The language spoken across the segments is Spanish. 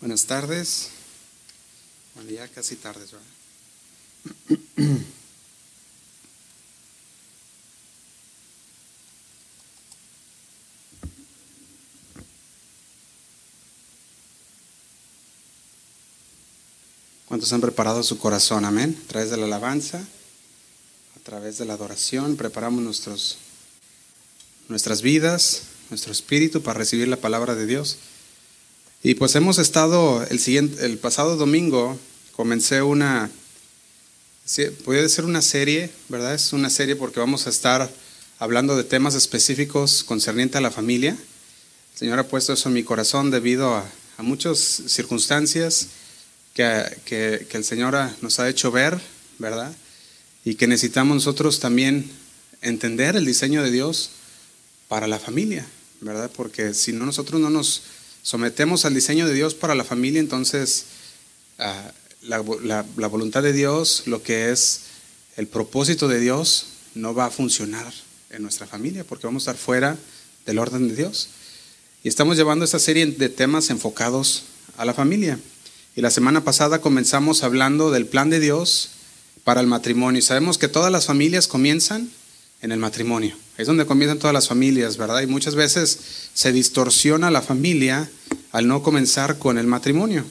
Buenas tardes. Bueno, ya casi tardes. ¿Cuántos han preparado su corazón? Amén. A través de la alabanza, a través de la adoración, preparamos nuestros, nuestras vidas, nuestro espíritu para recibir la palabra de Dios. Y pues hemos estado, el, siguiente, el pasado domingo comencé una, puede ser una serie, ¿verdad? Es una serie porque vamos a estar hablando de temas específicos concernientes a la familia. El Señor ha puesto eso en mi corazón debido a, a muchas circunstancias que, que, que el Señor nos ha hecho ver, ¿verdad? Y que necesitamos nosotros también entender el diseño de Dios para la familia, ¿verdad? Porque si no nosotros no nos sometemos al diseño de Dios para la familia, entonces la, la, la, voluntad de Dios, lo que es el propósito de Dios, no va a funcionar en nuestra familia porque vamos a estar fuera del orden de Dios. Y estamos llevando esta serie de temas enfocados a la familia. Y la semana pasada comenzamos hablando del plan de Dios para el matrimonio. Y sabemos que todas las familias comienzan en el matrimonio. Es donde comienzan todas las familias, ¿verdad? Y muchas veces se distorsiona la familia al no comenzar con el matrimonio,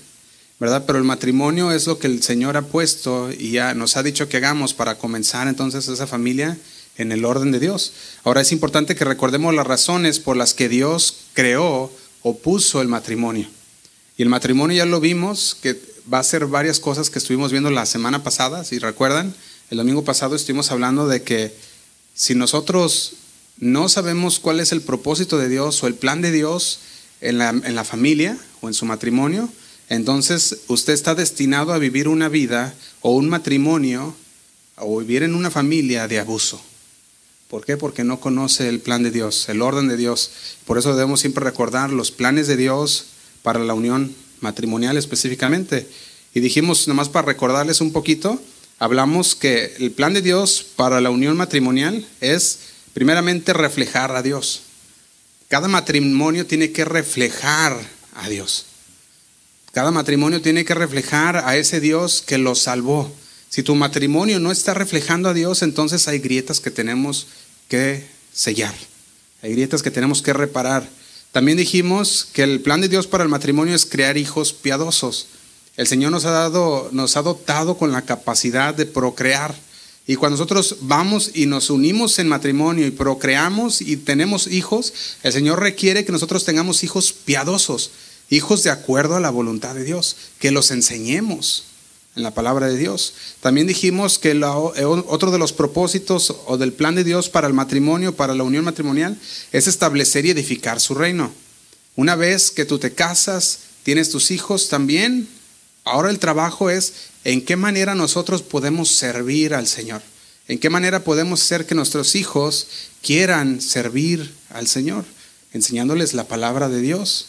¿verdad? Pero el matrimonio es lo que el Señor ha puesto y ya nos ha dicho que hagamos para comenzar entonces esa familia en el orden de Dios. Ahora es importante que recordemos las razones por las que Dios creó o puso el matrimonio. Y el matrimonio ya lo vimos, que va a ser varias cosas que estuvimos viendo la semana pasada, si recuerdan, el domingo pasado estuvimos hablando de que si nosotros no sabemos cuál es el propósito de Dios o el plan de Dios en la, en la, familia o en su matrimonio, entonces usted está destinado a vivir una vida o un matrimonio o vivir en una familia de abuso. ¿Por qué? Porque no conoce el plan de Dios, el orden de Dios. Por eso debemos siempre recordar los planes de Dios para la unión matrimonial específicamente. Y dijimos, nomás para recordarles un poquito, hablamos que el plan de Dios para la unión matrimonial es primeramente reflejar a Dios. Cada matrimonio tiene que reflejar a Dios. Cada matrimonio tiene que reflejar a ese Dios que lo salvó. Si tu matrimonio no está reflejando a Dios, entonces hay grietas que tenemos que sellar. Hay grietas que tenemos que reparar. También dijimos que el plan de Dios para el matrimonio es crear hijos piadosos. El Señor nos ha dado, nos ha dotado con la capacidad de procrear. Y cuando nosotros vamos y nos unimos en matrimonio y procreamos y tenemos hijos, el Señor requiere que nosotros tengamos hijos piadosos, hijos de acuerdo a la voluntad de Dios, que los enseñemos en la palabra de Dios. También dijimos que la, otro de los propósitos o del plan de Dios para el matrimonio, para la unión matrimonial, es establecer y edificar su reino. Una vez que tú te casas, tienes tus hijos también, Ahora el trabajo es en qué manera nosotros podemos servir al Señor. En qué manera podemos hacer que nuestros hijos quieran servir al Señor, enseñándoles la palabra de Dios.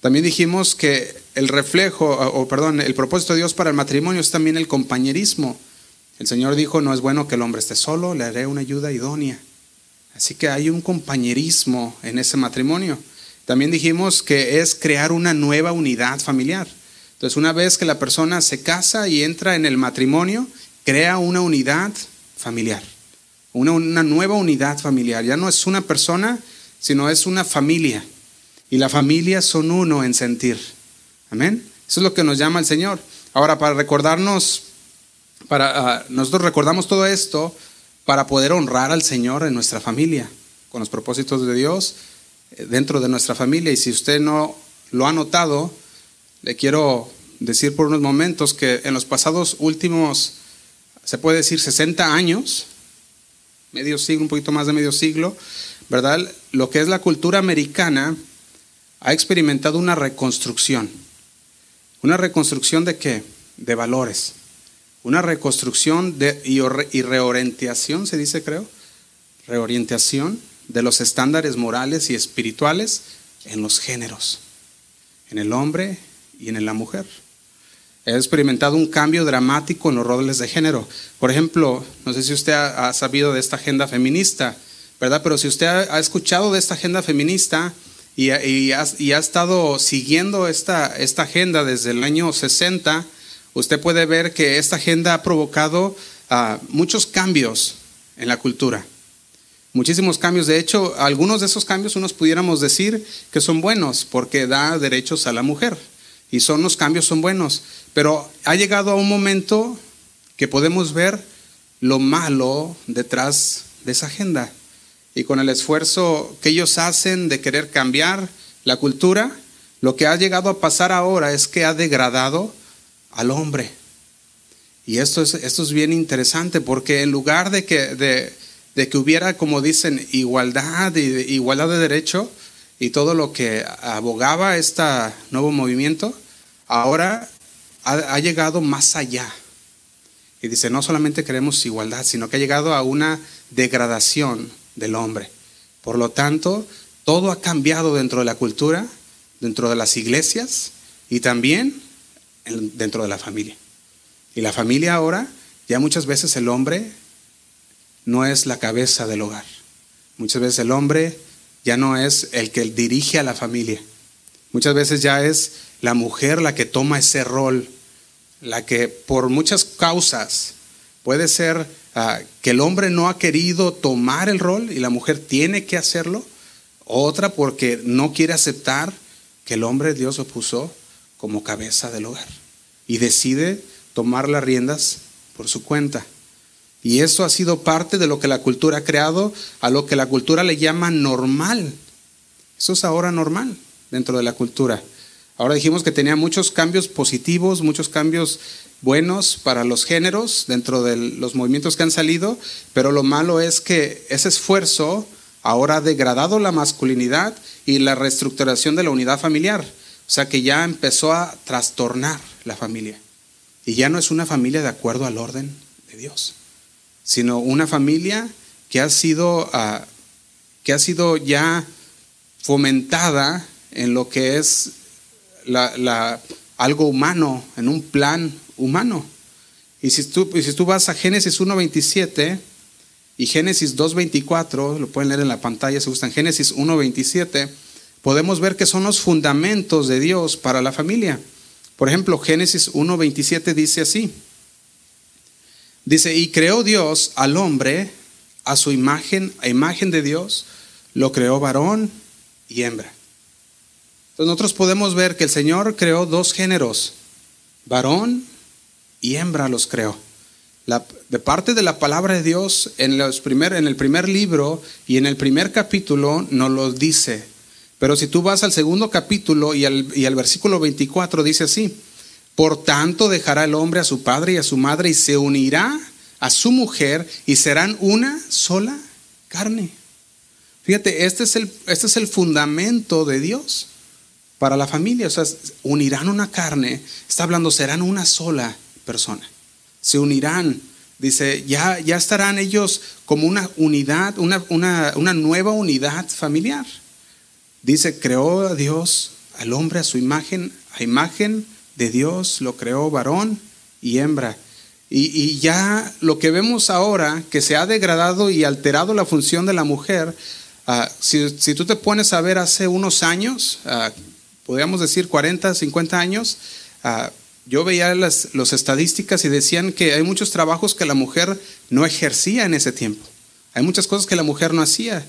También dijimos que el reflejo, o perdón, el propósito de Dios para el matrimonio es también el compañerismo. El Señor dijo, no es bueno que el hombre esté solo, le haré una ayuda idónea. Así que hay un compañerismo en ese matrimonio. También dijimos que es crear una nueva unidad familiar. Entonces, una vez que la persona se casa y entra en el matrimonio, crea una unidad familiar, una, una, nueva unidad familiar. Ya no es una persona, sino es una familia. Y la familia son uno en sentir. Amén. Eso es lo que nos llama el Señor. Ahora, para recordarnos, para, uh, nosotros recordamos todo esto para poder honrar al Señor en nuestra familia, con los propósitos de Dios eh, dentro de nuestra familia. Y si usted no lo ha notado, le quiero decir por unos momentos que en los pasados últimos, se puede decir 60 años, medio siglo, un poquito más de medio siglo, ¿verdad? Lo que es la cultura americana ha experimentado una reconstrucción. ¿Una reconstrucción de qué? De valores. Una reconstrucción de, y, y reorientación, se dice creo, reorientación de los estándares morales y espirituales en los géneros, en el hombre y en la mujer. He experimentado un cambio dramático en los roles de género. Por ejemplo, no sé si usted ha, sabido de esta agenda feminista, ¿verdad? Pero si usted ha, ha escuchado de esta agenda feminista, y, y, ha, y ha estado siguiendo esta, esta agenda desde el año 60, usted puede ver que esta agenda ha provocado uh, muchos cambios en la cultura. Muchísimos cambios. De hecho, algunos de esos cambios unos pudiéramos decir que son buenos porque da derechos a la mujer. Y son los cambios son buenos. Pero ha llegado a un momento que podemos ver lo malo detrás de esa agenda. Y con el esfuerzo que ellos hacen de querer cambiar la cultura, lo que ha llegado a pasar ahora es que ha degradado al hombre. Y esto es, esto es bien interesante porque en lugar de que, de, que hubiera, como dicen, igualdad y igualdad de derecho y todo lo que abogaba este nuevo movimiento, ahora ha, llegado más allá. Y dice, no solamente queremos igualdad, sino que ha llegado a una degradación del hombre. Por lo tanto, todo ha cambiado dentro de la cultura, dentro de las iglesias y también dentro de la familia. Y la familia ahora, ya muchas veces el hombre no es la cabeza del hogar. Muchas veces el hombre ya no es el que dirige a la familia. Muchas veces ya es la mujer la que toma ese rol, la que por muchas causas puede ser uh, que el hombre no ha querido tomar el rol y la mujer tiene que hacerlo. Otra porque no quiere aceptar que el hombre Dios lo puso como cabeza del hogar y decide tomar las riendas por su cuenta. Y eso ha sido parte de lo que la cultura ha creado, a lo que la cultura le llama normal. Eso es ahora normal dentro de la cultura. Ahora dijimos que tenía muchos cambios positivos, muchos cambios buenos para los géneros dentro de los movimientos que han salido, pero lo malo es que ese esfuerzo ahora ha degradado la masculinidad y la reestructuración de la unidad familiar. O sea que ya empezó a trastornar la familia. Y ya no es una familia de acuerdo al orden de Dios sino una familia que ha sido, uh, que ha sido ya fomentada en lo que es algo humano, en un plan humano. Y si tú, y si tú vas a Génesis 1.27 y Génesis 2.24, lo pueden leer en la pantalla si gustan, Génesis 1.27, podemos ver que son los fundamentos de Dios para la familia. Por ejemplo, Génesis 1.27 dice así, Dice, y creó Dios al hombre a su imagen, a imagen de Dios, lo creó varón y hembra. Entonces nosotros podemos ver que el Señor creó dos géneros, varón y hembra los creó. De parte de la palabra de Dios, en, los primer, en el primer libro y en el primer capítulo nos lo dice. Pero si tú vas al segundo capítulo y al, y al versículo 24 dice así, por tanto, dejará el hombre a su padre y a su madre y se unirá a su mujer y serán una sola carne. Fíjate, este es el, este es el fundamento de Dios para la familia. O sea, unirán una carne. Está hablando, serán una sola persona. Se unirán. Dice, ya, ya estarán ellos como una unidad, una, una, una nueva unidad familiar. Dice, creó a Dios al hombre a su imagen, a imagen de Dios lo creó varón y hembra. Y, ya lo que vemos ahora, que se ha degradado y alterado la función de la mujer, ah, si, tú te pones a ver hace unos años, uh, podríamos decir 40, 50 años, ah, yo veía las estadísticas y decían que hay muchos trabajos que la mujer no ejercía en ese tiempo. Hay muchas cosas que la mujer no hacía.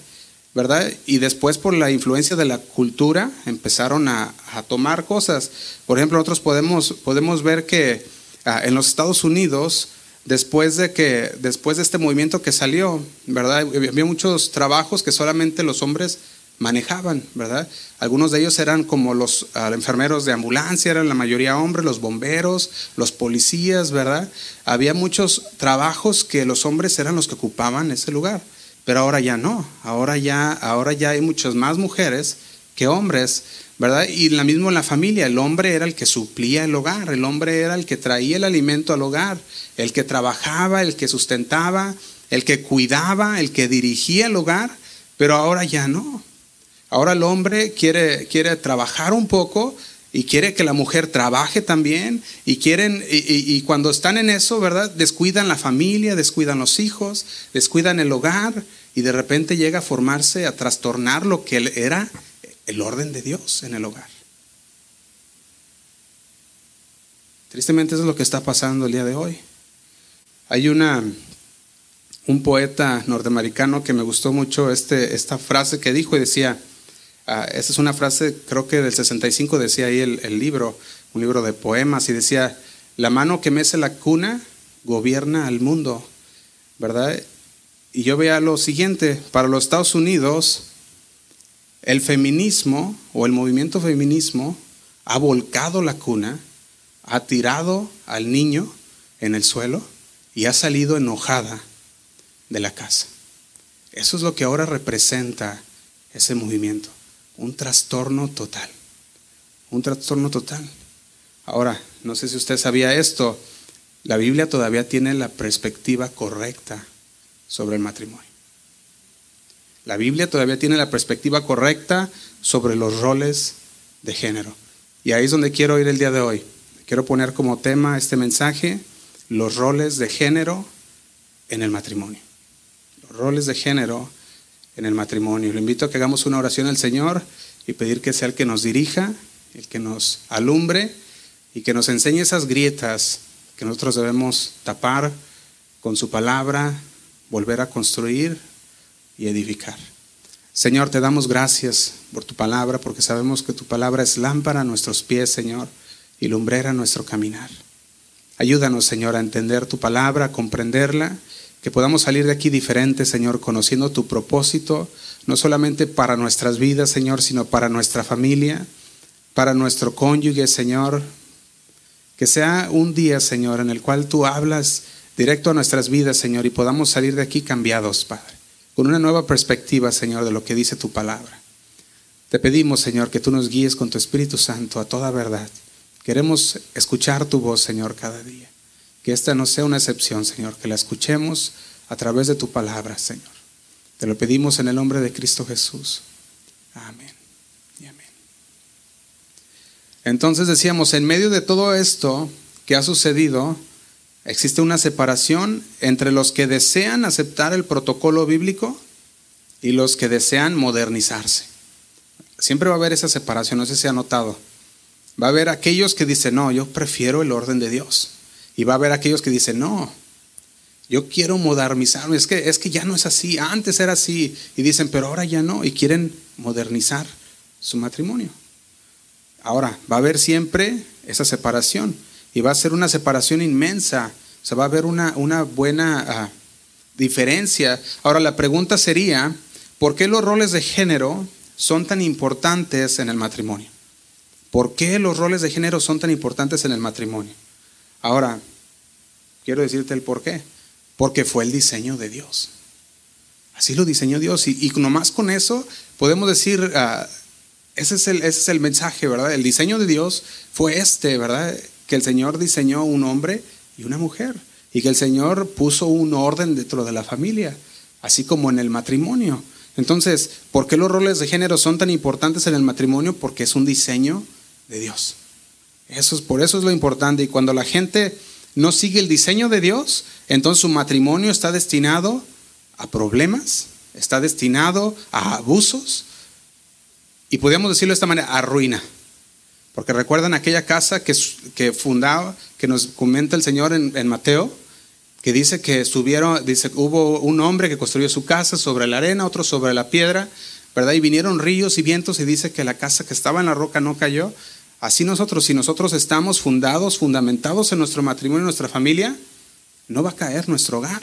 ¿verdad? Y después por la influencia de la cultura empezaron a, tomar cosas. Por ejemplo, nosotros podemos, podemos ver que ah, en los Estados Unidos, después de, que, después de este movimiento que salió, ¿verdad? Había muchos trabajos que solamente los hombres manejaban, ¿verdad? Algunos de ellos eran como los ah, enfermeros de ambulancia, eran la mayoría hombres, los bomberos, los policías, ¿verdad? Había muchos trabajos que los hombres eran los que ocupaban ese lugar. Pero ahora ya no, ahora ya, ahora ya hay muchas más mujeres que hombres, ¿verdad? Y la mismo en la familia, el hombre era el que suplía el hogar, el hombre era el que traía el alimento al hogar, el que trabajaba, el que sustentaba, el que cuidaba, el que dirigía el hogar, pero ahora ya no. Ahora el hombre quiere, quiere trabajar un poco, y quiere que la mujer trabaje también y quieren y, cuando están en eso, ¿verdad? Descuidan la familia, descuidan los hijos, descuidan el hogar y de repente llega a formarse, a trastornar lo que era el orden de Dios en el hogar. Tristemente eso es lo que está pasando el día de hoy. Hay una, un poeta norteamericano que me gustó mucho este, esta frase que dijo y decía, uh, esta es una frase creo que del 65 decía ahí el, el libro, un libro de poemas y decía, la mano que mece la cuna gobierna al mundo, ¿verdad? Y yo veía lo siguiente, para los Estados Unidos, el feminismo o el movimiento feminismo ha volcado la cuna, ha tirado al niño en el suelo y ha salido enojada de la casa. Eso es lo que ahora representa ese movimiento, un trastorno total, un trastorno total. Ahora, no sé si usted sabía esto, la Biblia todavía tiene la perspectiva correcta sobre el matrimonio. La Biblia todavía tiene la perspectiva correcta sobre los roles de género. Y ahí es donde quiero ir el día de hoy. Quiero poner como tema este mensaje, los roles de género en el matrimonio. Los roles de género en el matrimonio. Le invito a que hagamos una oración al Señor y pedir que sea el que nos dirija, el que nos alumbre y que nos enseñe esas grietas que nosotros debemos tapar con su palabra, volver a construir y edificar. Señor, te damos gracias por tu palabra, porque sabemos que tu palabra es lámpara a nuestros pies, Señor, y lumbrera a nuestro caminar. Ayúdanos, Señor, a entender tu palabra, a comprenderla, que podamos salir de aquí diferentes, Señor, conociendo tu propósito, no solamente para nuestras vidas, Señor, sino para nuestra familia, para nuestro cónyuge, Señor. Que sea un día, Señor, en el cual tú hablas directo a nuestras vidas, Señor, y podamos salir de aquí cambiados, Padre, con una nueva perspectiva, Señor, de lo que dice tu palabra. Te pedimos, Señor, que tú nos guíes con tu Espíritu Santo a toda verdad. Queremos escuchar tu voz, Señor, cada día. Que esta no sea una excepción, Señor, que la escuchemos a través de tu palabra, Señor. Te lo pedimos en el nombre de Cristo Jesús. Amén. Y amén. Entonces decíamos, en medio de todo esto que ha sucedido, Existe una separación entre los que desean aceptar el protocolo bíblico y los que desean modernizarse. Siempre va a haber esa separación, no sé si se ha notado. Va a haber aquellos que dicen, no, yo prefiero el orden de Dios. Y va a haber aquellos que dicen, no, yo quiero modernizarme. Es que, es que ya no es así, antes era así. Y dicen, pero ahora ya no. Y quieren modernizar su matrimonio. Ahora, va a haber siempre esa separación y va a ser una separación inmensa. O sea, va a haber una, una buena ah, diferencia. Ahora, la pregunta sería, ¿por qué los roles de género son tan importantes en el matrimonio? ¿Por qué los roles de género son tan importantes en el matrimonio? Ahora, quiero decirte el por qué. Porque fue el diseño de Dios. Así lo diseñó Dios. Y, y nomás con eso podemos decir, ah, ese, es el, ese es el mensaje, ¿verdad? El diseño de Dios fue este, ¿verdad? que el Señor diseñó un hombre y una mujer y que el Señor puso un orden dentro de la familia, así como en el matrimonio. Entonces, ¿por qué los roles de género son tan importantes en el matrimonio? Porque es un diseño de Dios. Eso es, por eso es lo importante. Y cuando la gente no sigue el diseño de Dios, entonces su matrimonio está destinado a problemas, está destinado a abusos y podríamos decirlo de esta manera, a ruina. Porque recuerdan aquella casa que, que fundaba, que nos comenta el Señor en, Mateo, que dice que subieron, dice, hubo un hombre que construyó su casa sobre la arena, otro sobre la piedra, ¿verdad? Y vinieron ríos y vientos y dice que la casa que estaba en la roca no cayó. Así nosotros, si nosotros estamos fundados, fundamentados en nuestro matrimonio, en nuestra familia, no va a caer nuestro hogar.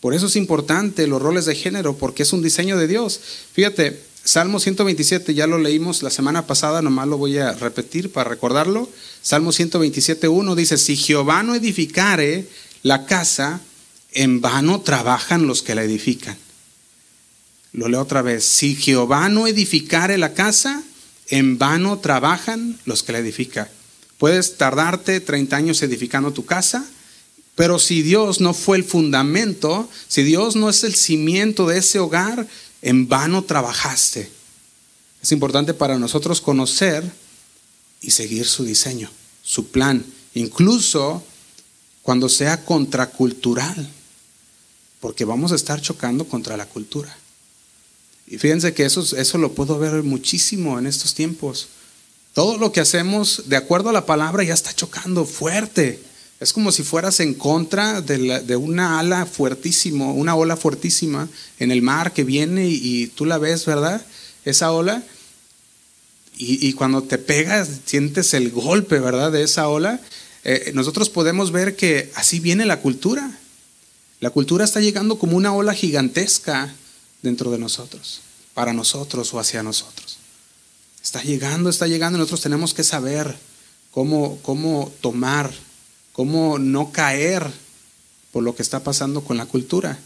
Por eso es importante los roles de género, porque es un diseño de Dios. Fíjate, Salmo 127, ya lo leímos la semana pasada, nomás lo voy a repetir para recordarlo. Salmo 127, 1 dice, si Jehová no edificare la casa, en vano trabajan los que la edifican. Lo leo otra vez, si Jehová no edificare la casa, en vano trabajan los que la edifican. Puedes tardarte 30 años edificando tu casa, pero si Dios no fue el fundamento, si Dios no es el cimiento de ese hogar, en vano trabajaste. Es importante para nosotros conocer y seguir su diseño, su plan, incluso cuando sea contracultural, porque vamos a estar chocando contra la cultura. Y fíjense que eso, eso lo puedo ver muchísimo en estos tiempos. Todo lo que hacemos de acuerdo a la palabra ya está chocando fuerte. Es como si fueras en contra de, una ala fuertísimo, una ola fuertísima en el mar que viene y, tú la ves, ¿verdad? Esa ola. Y, cuando te pegas, sientes el golpe, ¿verdad? De esa ola. Eh, nosotros podemos ver que así viene la cultura. La cultura está llegando como una ola gigantesca dentro de nosotros, para nosotros o hacia nosotros. Está llegando, está llegando, nosotros tenemos que saber cómo, cómo tomar, cómo no caer por lo que está pasando con la cultura.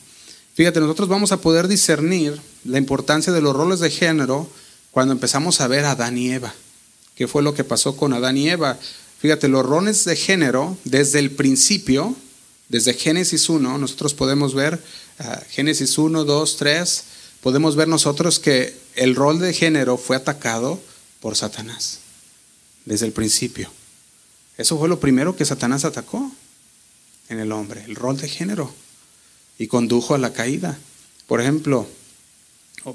Fíjate, nosotros vamos a poder discernir la importancia de los roles de género cuando empezamos a ver a Adán y Eva. ¿Qué fue lo que pasó con Adán y Eva? Fíjate, los roles de género desde el principio desde Génesis 1, nosotros podemos ver, Génesis 1, 2, 3, podemos ver nosotros que el rol de género fue atacado por Satanás, desde el principio. Eso fue lo primero que Satanás atacó en el hombre, el rol de género, y condujo a la caída. Por ejemplo,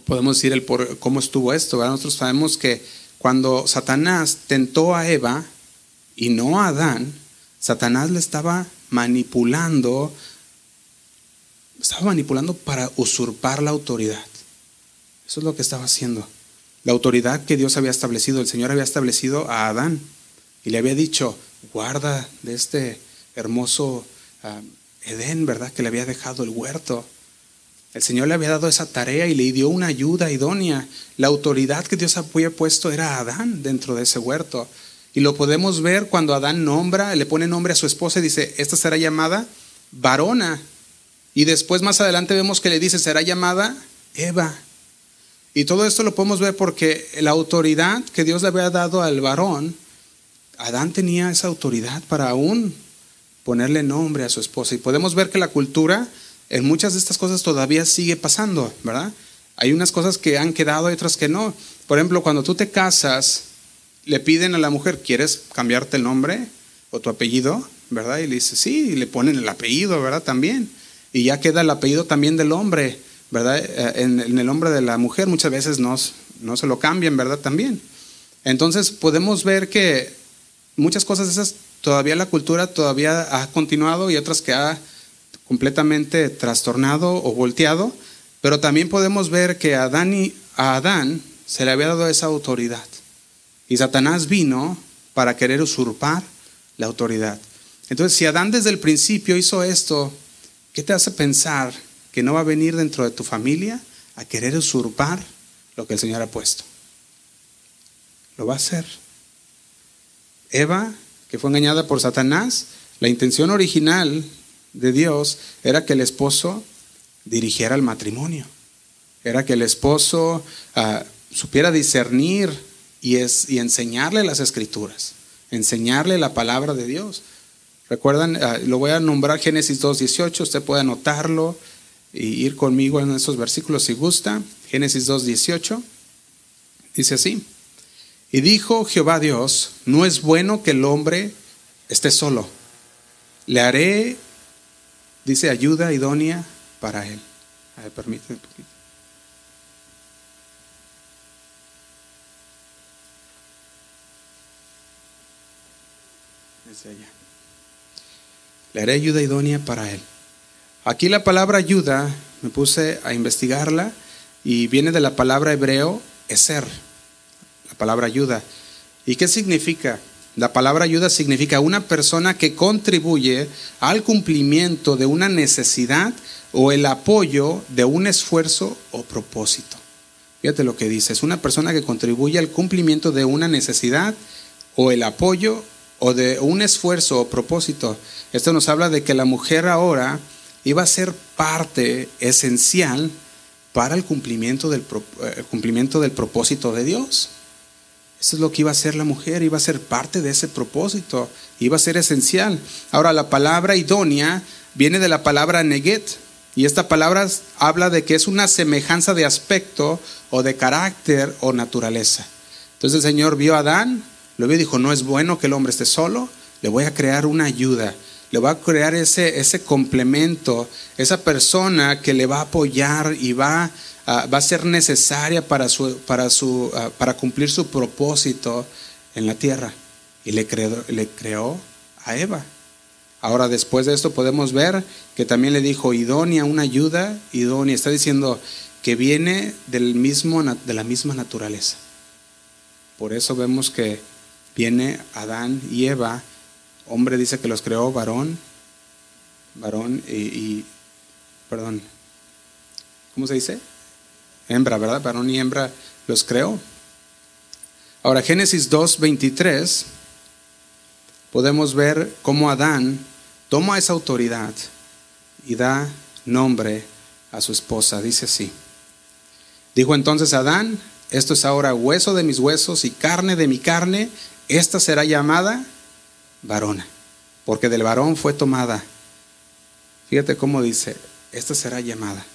podemos decir el por, cómo estuvo esto. Nosotros sabemos que cuando Satanás tentó a Eva y no a Adán, Satanás le estaba manipulando, estaba manipulando para usurpar la autoridad. Eso es lo que estaba haciendo. La autoridad que Dios había establecido, el Señor había establecido a Adán y le había dicho, guarda de este hermoso ah, Edén, ¿verdad? Que le había dejado el huerto. El Señor le había dado esa tarea y le dio una ayuda idónea. La autoridad que Dios había puesto era Adán dentro de ese huerto. Y lo podemos ver cuando Adán nombra, le pone nombre a su esposa y dice, esta será llamada varona. Y después más adelante vemos que le dice, será llamada Eva. Y todo esto lo podemos ver porque la autoridad que Dios le había dado al varón, Adán tenía esa autoridad para aún ponerle nombre a su esposa. Y podemos ver que la cultura en muchas de estas cosas todavía sigue pasando, ¿verdad? Hay unas cosas que han quedado y otras que no. Por ejemplo, cuando tú te casas, le piden a la mujer, ¿quieres cambiarte el nombre o tu apellido? ¿Verdad? Y le dice, sí, y le ponen el apellido, ¿verdad? También. Y ya queda el apellido también del hombre, ¿verdad? Eh, en, el nombre de la mujer muchas veces no, no se lo cambian, ¿verdad? También. Entonces podemos ver que muchas cosas esas todavía la cultura todavía ha continuado y otras que ha completamente trastornado o volteado, pero también podemos ver que a, Adán, a Adán se le había dado esa autoridad. Y Satanás vino para querer usurpar la autoridad. Entonces, si Adán desde el principio hizo esto, ¿qué te hace pensar que no va a venir dentro de tu familia a querer usurpar lo que el Señor ha puesto? Lo va a hacer. Eva, que fue engañada por Satanás, la intención original de Dios era que el esposo dirigiera el matrimonio. Era que el esposo ah, supiera discernir y, es, y enseñarle las escrituras, enseñarle la palabra de Dios. Recuerdan, ah, lo voy a nombrar Génesis 2.18, usted puede anotarlo y ir conmigo en esos versículos si gusta. Génesis 2.18 dice así, y dijo Jehová Dios, no es bueno que el hombre esté solo, le haré, dice, ayuda idónea para él. A ver, permíteme un poquito. Le haré ayuda idónea para él. Aquí la palabra ayuda, me puse a investigarla y viene de la palabra hebreo eser, la palabra ayuda. ¿Y qué significa? La palabra ayuda significa una persona que contribuye al cumplimiento de una necesidad o el apoyo de un esfuerzo o propósito. Fíjate lo que dice, es una persona que contribuye al cumplimiento de una necesidad o el apoyo o de un esfuerzo o propósito. Esto nos habla de que la mujer ahora iba a ser parte esencial para el cumplimiento del, eh, cumplimiento del propósito de Dios. Eso es lo que iba a ser la mujer, iba a ser parte de ese propósito, iba a ser esencial. Ahora, la palabra idónea viene de la palabra neget, y esta palabra habla de que es una semejanza de aspecto o de carácter o naturaleza. Entonces el Señor vio a Adán, lo dijo, no es bueno que el hombre esté solo, le voy a crear una ayuda. le va a crear ese, ese complemento, esa persona que le va a apoyar y va, va a ser necesaria para, su, para, su, ah, para cumplir su propósito en la tierra. Y le creó, le creó a Eva. Ahora después de esto podemos ver que también le dijo idónea, una ayuda idónea. Está diciendo que viene del mismo, de la misma naturaleza. Por eso vemos que viene Adán y Eva. Hombre dice que los creó varón, varón y, perdón, ¿cómo se dice? Hembra, ¿verdad? Varón y hembra los creó. Ahora, Génesis 2.23, podemos ver cómo Adán toma esa autoridad y da nombre a su esposa. Dice así. Dijo entonces Adán, esto es ahora hueso de mis huesos y carne de mi carne, esta será llamada varona, porque del varón fue tomada. Fíjate cómo dice, esta será llamada.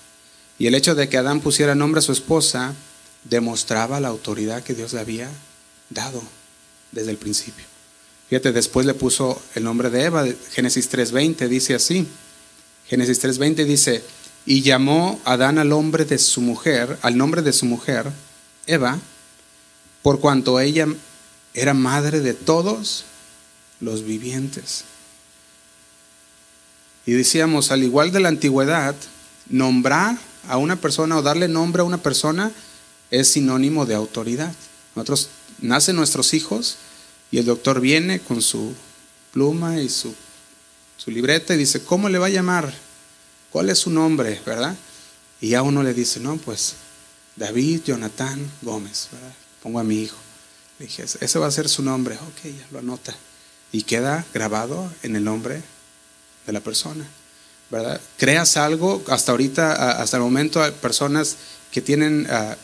Y el hecho de que Adán pusiera nombre a su esposa demostraba la autoridad que Dios le había dado desde el principio. Fíjate, después le puso el nombre de Eva, Génesis 3.20 dice así. Génesis 3.20 dice, y llamó Adán al hombre de su mujer, al nombre de su mujer, Eva, por cuanto ella era madre de todos los vivientes. Y decíamos, al igual de la antigüedad, nombrar a una persona o darle nombre a una persona es sinónimo de autoridad. Nosotros nacen nuestros hijos y el doctor viene con su pluma y su, su libreta y dice, ¿cómo le va a llamar? ¿Cuál es su nombre, verdad? Y ya uno le dice, no, pues David Jonathan Gómez, ¿verdad? Pongo a mi hijo. Dije, ese va a ser su nombre. Ok, ya lo anota. Y queda grabado en el nombre de la persona, ¿verdad? Creas algo, hasta ahorita, hasta el momento hay personas que tienen, ah,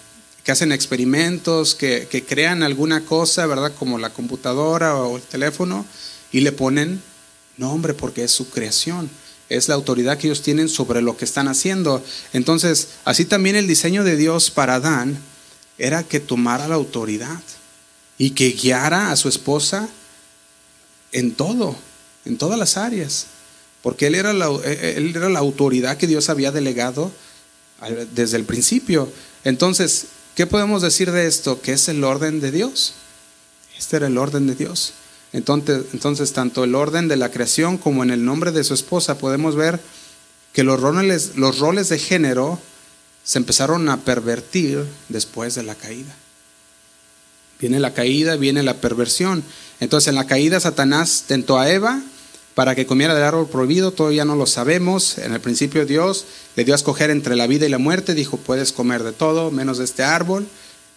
que hacen experimentos, que, que crean alguna cosa, ¿verdad? Como la computadora o el teléfono, y le ponen nombre porque es su creación es la autoridad que ellos tienen sobre lo que están haciendo. Entonces, así también el diseño de Dios para Adán era que tomara la autoridad y que guiara a su esposa en todo, en todas las áreas, porque él era la, él era la autoridad que Dios había delegado desde el principio. Entonces, ¿qué podemos decir de esto? Que es el orden de Dios. Este era el orden de Dios. Entonces, entonces, tanto el orden de la creación como en el nombre de su esposa podemos ver que los roles, los roles de género se empezaron a pervertir después de la caída. Viene la caída, viene la perversión. Entonces en la caída Satanás tentó a Eva para que comiera del árbol prohibido, todavía no lo sabemos. En el principio Dios le dio a escoger entre la vida y la muerte, dijo, puedes comer de todo, menos de este árbol.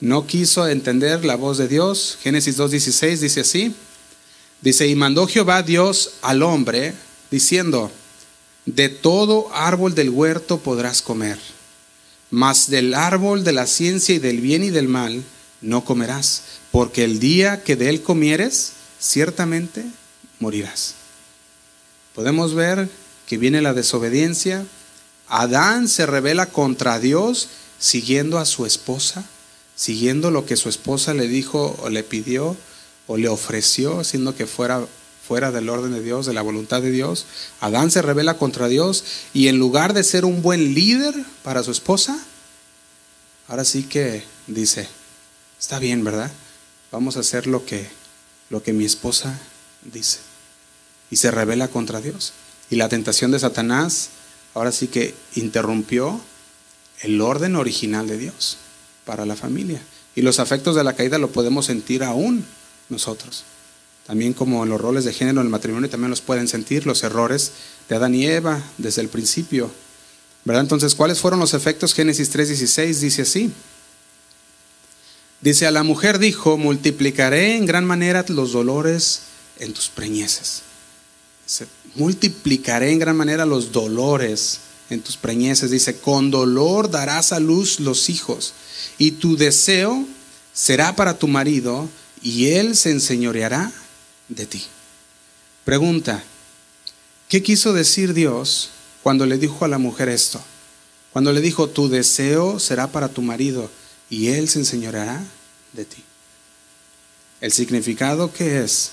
No quiso entender la voz de Dios. Génesis 2.16 dice así, Dice, y mandó Jehová Dios al hombre, diciendo, de todo árbol del huerto podrás comer, mas del árbol de la ciencia y del bien y del mal no comerás, porque el día que de él comieres, ciertamente morirás. Podemos ver que viene la desobediencia. Adán se revela contra Dios siguiendo a su esposa, siguiendo lo que su esposa le dijo o le pidió o le ofreció, siendo que fuera fuera del orden de Dios, de la voluntad de Dios. Adán se revela contra Dios y en lugar de ser un buen líder para su esposa, ahora sí que dice, está bien, ¿verdad? Vamos a hacer lo que, lo que mi esposa dice. Y se revela contra Dios. Y la tentación de Satanás, ahora sí que interrumpió el orden original de Dios para la familia. Y los afectos de la caída lo podemos sentir aún nosotros. También como en los roles de género en el matrimonio también los pueden sentir los errores de Adán y Eva desde el principio. ¿Verdad? Entonces, ¿cuáles fueron los efectos? Génesis 3:16 dice así. Dice, a la mujer dijo, multiplicaré en gran manera los dolores en tus preñeces. Dice, multiplicaré en gran manera los dolores en tus preñeces. Dice, con dolor darás a luz los hijos y tu deseo será para tu marido y Él se enseñoreará de ti. Pregunta, ¿qué quiso decir Dios cuando le dijo a la mujer esto? Cuando le dijo, tu deseo será para tu marido y Él se enseñoreará de ti. ¿El significado qué es?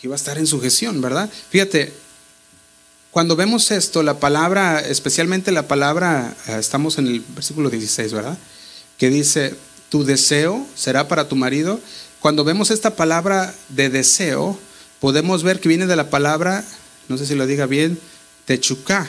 que iba a estar en sujeción, ¿verdad? Fíjate, cuando vemos esto, la palabra, especialmente la palabra, eh, estamos en el versículo 16, ¿verdad? Que dice, tu deseo será para tu marido. Cuando vemos esta palabra de deseo, podemos ver que viene de la palabra, no sé si lo diga bien, techuká.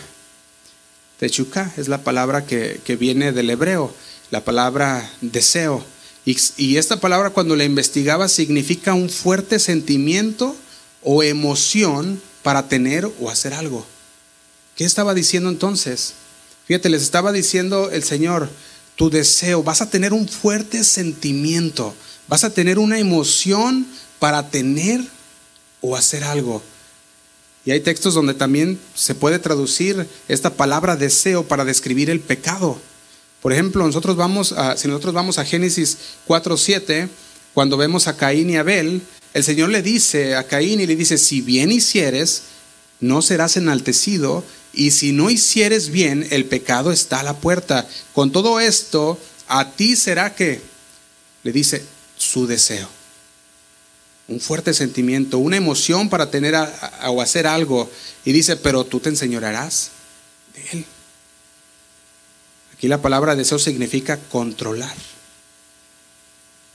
Techuká es la palabra que, viene del hebreo, la palabra deseo. Y, y esta palabra cuando la investigaba significa un fuerte sentimiento o emoción para tener o hacer algo. ¿Qué estaba diciendo entonces? Fíjate, les estaba diciendo el Señor, tu deseo, vas a tener un fuerte sentimiento, vas a tener una emoción para tener o hacer algo. Y hay textos donde también se puede traducir esta palabra deseo para describir el pecado. Por ejemplo, nosotros vamos a, si nosotros vamos a Génesis 4:7, cuando vemos a Caín y Abel, el Señor le dice a Caín y le dice, si bien hicieres, no serás enaltecido, y si no hicieres bien, el pecado está a la puerta. Con todo esto, a ti será que, le dice, su deseo. Un fuerte sentimiento, una emoción para tener o hacer algo. Y dice, pero tú te enseñarás de él. Aquí la palabra deseo significa controlar.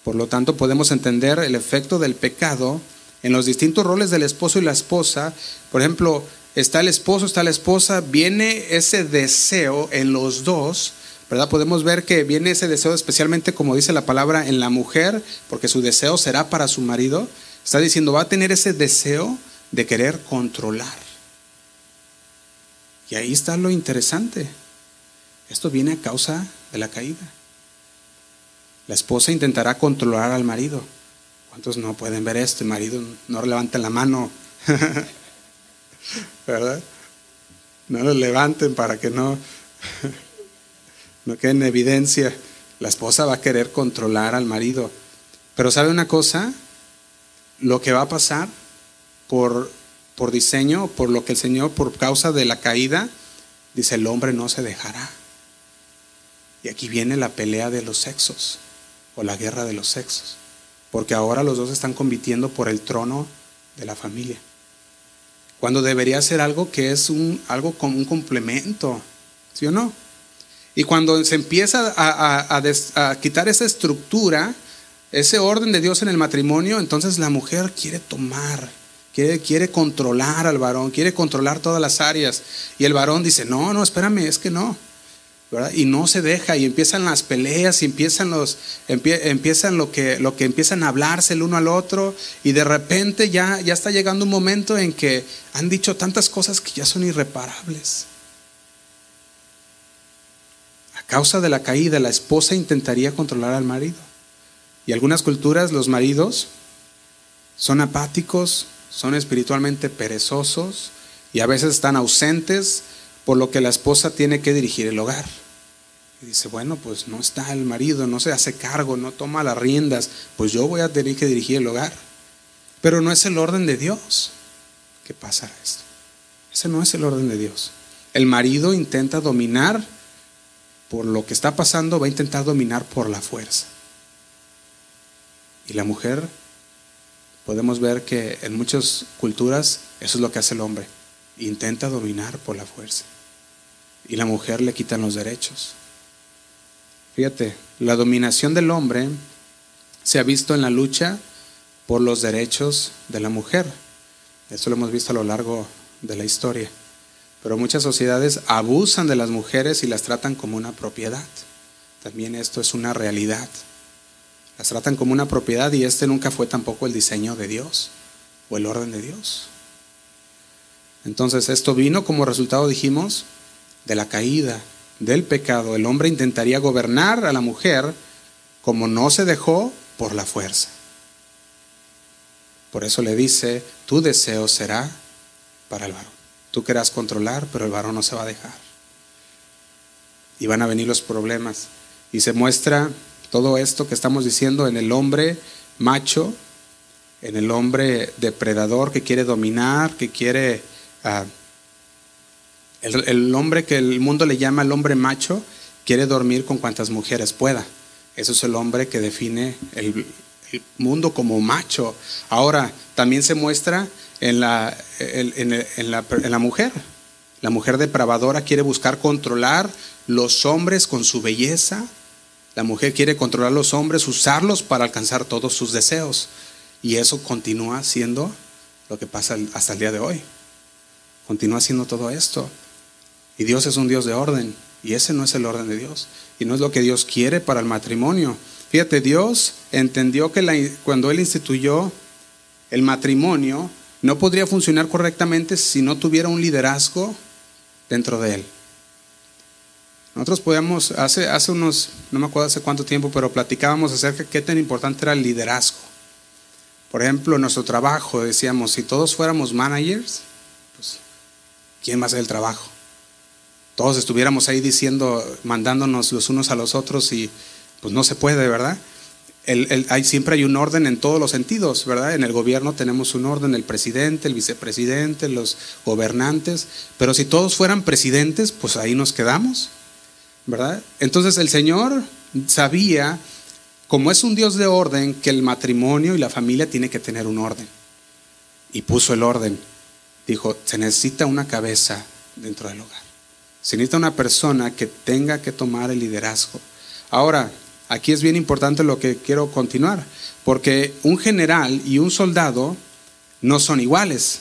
Por lo tanto, podemos entender el efecto del pecado en los distintos roles del esposo y la esposa. Por ejemplo, está el esposo, está la esposa, viene ese deseo en los dos, ¿verdad? Podemos ver que viene ese deseo especialmente como dice la palabra en la mujer, porque su deseo será para su marido. Está diciendo, va a tener ese deseo de querer controlar. Y ahí está lo interesante. Esto viene a causa de la caída. La esposa intentará controlar al marido. ¿Cuántos no pueden ver esto? El marido no levanta la mano. ¿verdad? No lo levanten para que no, no quede en evidencia. La esposa va a querer controlar al marido. Pero ¿sabe una cosa? Lo que va a pasar por, por diseño, por lo que el Señor, por causa de la caída, dice, el hombre no se dejará. Y aquí viene la pelea de los sexos, o la guerra de los sexos, porque ahora los dos están compitiendo por el trono de la familia cuando debería ser algo que es un, algo como un complemento, ¿sí o no? Y cuando se empieza a, quitar esa estructura, ese orden de Dios en el matrimonio, entonces la mujer quiere tomar, quiere, quiere controlar al varón, quiere controlar todas las áreas. Y el varón dice, no, no, espérame, es que no. Y no se deja y empiezan las peleas y empiezan, los, empiezan lo, que, lo que empiezan a hablarse el uno al otro y de repente ya, ya está llegando un momento en que han dicho tantas cosas que ya son irreparables. Causa de la caída, la esposa intentaría controlar al marido. Y algunas culturas, los maridos son apáticos, son espiritualmente perezosos y a veces están ausentes por lo que la esposa tiene que dirigir el hogar. Y dice, bueno, pues no está el marido, no se hace cargo, no toma las riendas, pues yo voy a tener que dirigir el hogar. Pero no es el orden de Dios. ¿Qué pasa esto? Ese no es el orden de Dios. El marido intenta dominar por lo que está pasando, va a intentar dominar por la fuerza. Y la mujer, podemos ver que en muchas culturas eso es lo que hace el hombre. Intenta dominar por la fuerza y la mujer le quitan los derechos. Fíjate, la dominación del hombre se ha visto en la lucha por los derechos de la mujer. Esto lo hemos visto a lo largo de la historia. Pero muchas sociedades abusan de las mujeres y las tratan como una propiedad. También esto es una realidad. Las tratan como una propiedad y este nunca fue tampoco el diseño de Dios o el orden de Dios. Entonces esto vino como resultado, dijimos, de la caída, del pecado, el hombre intentaría gobernar a la mujer como no se dejó por la fuerza. Por eso le dice, tu deseo será para el varón. Tú querrás controlar, pero el varón no se va a dejar. Y van a venir los problemas. Y se muestra todo esto que estamos diciendo en el hombre macho, en el hombre depredador que quiere dominar, que quiere ah, el, hombre que el mundo le llama el hombre macho quiere dormir con cuantas mujeres pueda. Eso es el hombre que define el, mundo como macho. Ahora, también se muestra en la, en, la, en la mujer. La mujer depravadora quiere buscar controlar los hombres con su belleza. La mujer quiere controlar los hombres, usarlos para alcanzar todos sus deseos. Y eso continúa siendo lo que pasa hasta el día de hoy. Continúa siendo todo esto. Y Dios es un Dios de orden. Y ese no es el orden de Dios. Y no es lo que Dios quiere para el matrimonio. Fíjate, Dios entendió que cuando Él instituyó el matrimonio, no podría funcionar correctamente si no tuviera un liderazgo dentro de Él. Nosotros podíamos, hace, hace unos, no me acuerdo hace cuánto tiempo, pero platicábamos acerca de qué tan importante era el liderazgo. Por ejemplo, en nuestro trabajo decíamos, si todos fuéramos managers, pues, ¿quién va a hacer el trabajo? Todos estuviéramos ahí diciendo, mandándonos los unos a los otros y pues no se puede, ¿verdad? Hay, siempre hay un orden en todos los sentidos, ¿verdad? En el gobierno tenemos un orden, el presidente, el vicepresidente, los gobernantes, pero si todos fueran presidentes, pues ahí nos quedamos, ¿verdad? Entonces el Señor sabía, como es un Dios de orden, que el matrimonio y la familia tiene que tener un orden. Y puso el orden. Dijo, se necesita una cabeza dentro del hogar. Se necesita una persona que tenga que tomar el liderazgo. Ahora, Aquí es bien importante lo que quiero continuar, porque un general y un soldado no son iguales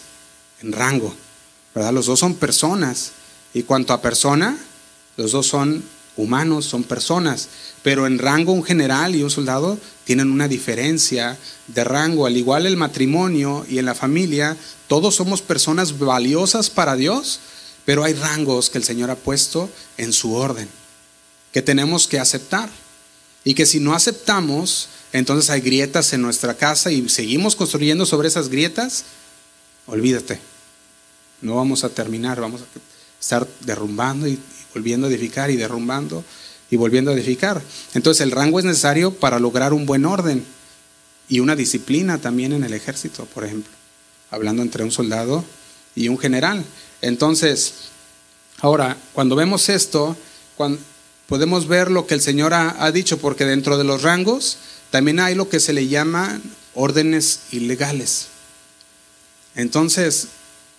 en rango, ¿verdad? Los dos son personas y cuanto a persona, los dos son humanos, son personas, pero en rango un general y un soldado tienen una diferencia de rango, al igual el matrimonio y en la familia, todos somos personas valiosas para Dios, pero hay rangos que el Señor ha puesto en su orden, que tenemos que aceptar. Y que si no aceptamos, entonces hay grietas en nuestra casa y seguimos construyendo sobre esas grietas, olvídate, no vamos a terminar, vamos a estar derrumbando y volviendo a edificar y derrumbando y volviendo a edificar. Entonces el rango es necesario para lograr un buen orden y una disciplina también en el ejército, por ejemplo, hablando entre un soldado y un general. Entonces, ahora, cuando vemos esto, cuando, podemos ver lo que el Señor ha, dicho, porque dentro de los rangos también hay lo que se le llama órdenes ilegales. Entonces,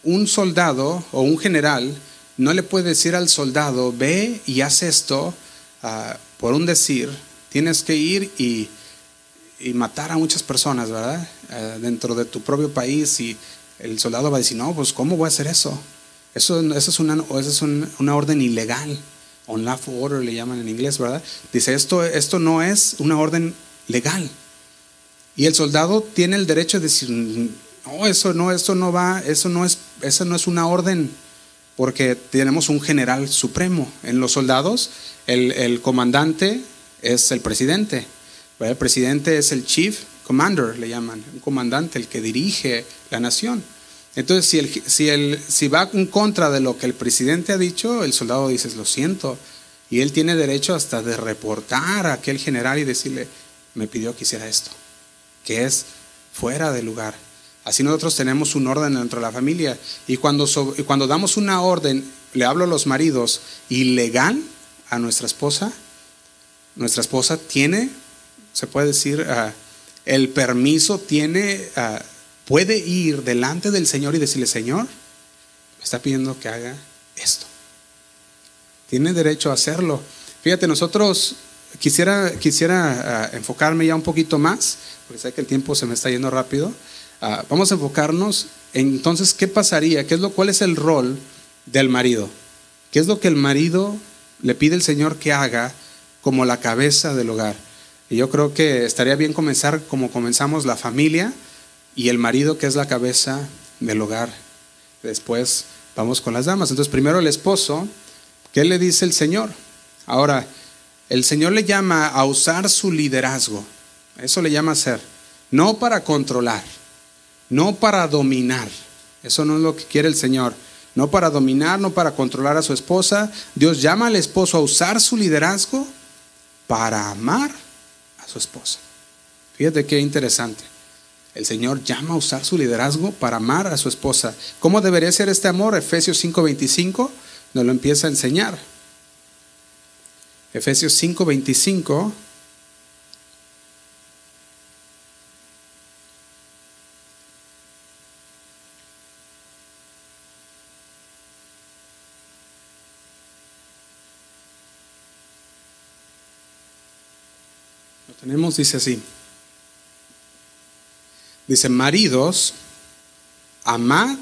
un soldado o un general no le puede decir al soldado, ve y haz esto, ah, por un decir, tienes que ir y, matar a muchas personas, ¿verdad? Ah, dentro de tu propio país y el soldado va a decir, no, pues ¿cómo voy a hacer eso? Eso, eso es, una, eso es una orden ilegal unlawful order le llaman en inglés, ¿verdad? Dice, esto, esto no es una orden legal. Y el soldado tiene el derecho de decir, no, eso no, eso no va, eso no es, eso no es una orden, porque tenemos un general supremo. En los soldados, el, comandante es el presidente. El presidente es el chief commander, le llaman, un comandante, el que dirige la nación. Entonces, si, el, si, el, si va en contra de lo que el presidente ha dicho, el soldado dice, lo siento. Y él tiene derecho hasta de reportar a aquel general y decirle, me pidió que hiciera esto, que es fuera de lugar. Así nosotros tenemos un orden dentro de la familia. Y cuando, cuando damos una orden, le hablo a los maridos, ilegal a nuestra esposa, nuestra esposa tiene, se puede decir, ah, el permiso, tiene... Ah, puede ir delante del Señor y decirle, Señor, me está pidiendo que haga esto. Tiene derecho a hacerlo. Fíjate, nosotros quisiera, quisiera ah, enfocarme ya un poquito más, porque sé que el tiempo se me está yendo rápido. Ah, vamos a enfocarnos en entonces qué pasaría, qué es lo, cuál es el rol del marido, qué es lo que el marido le pide al Señor que haga como la cabeza del hogar. Y yo creo que estaría bien comenzar como comenzamos la familia, y el marido que es la cabeza del hogar. Después vamos con las damas. Entonces primero el esposo, ¿qué le dice el Señor? Ahora, el Señor le llama a usar su liderazgo. Eso le llama a hacer. No para controlar, no para dominar. Eso no es lo que quiere el Señor. No para dominar, no para controlar a su esposa. Dios llama al esposo a usar su liderazgo para amar a su esposa. Fíjate qué interesante. El Señor llama a usar su liderazgo para amar a su esposa. ¿Cómo debería ser este amor? Efesios 5:25 nos lo empieza a enseñar. Efesios 5:25 Lo tenemos, dice así. Dice, maridos, amad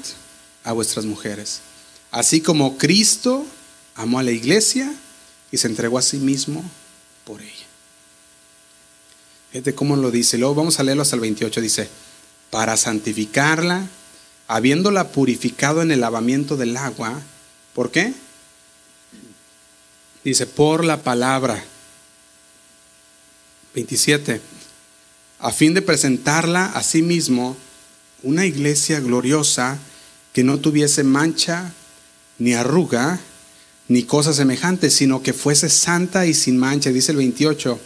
a vuestras mujeres, así como Cristo amó a la iglesia y se entregó a sí mismo por ella. Fíjate cómo lo dice. Luego vamos a leerlo hasta el 28. Dice, para santificarla, habiéndola purificado en el lavamiento del agua. ¿Por qué? Dice, por la palabra. 27. A fin de presentarla a sí mismo una iglesia gloriosa que no tuviese mancha, ni arruga, ni cosa semejante, sino que fuese santa y sin mancha. Dice el 28.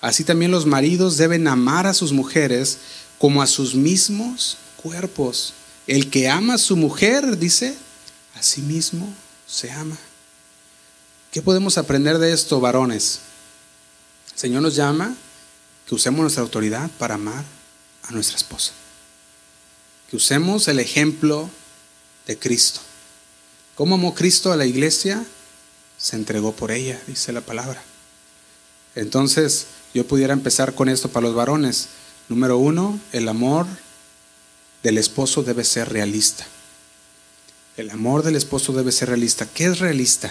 Así también los maridos deben amar a sus mujeres como a sus mismos cuerpos. El que ama a su mujer, dice, a sí mismo se ama. ¿Qué podemos aprender de esto, varones? El Señor nos llama que usemos nuestra autoridad para amar a nuestra esposa. Que usemos el ejemplo de Cristo. ¿Cómo amó Cristo a la iglesia? Se entregó por ella, dice la palabra. Entonces, yo pudiera empezar con esto para los varones. Número uno, el amor del esposo debe ser realista. El amor del esposo debe ser realista. ¿Qué es realista?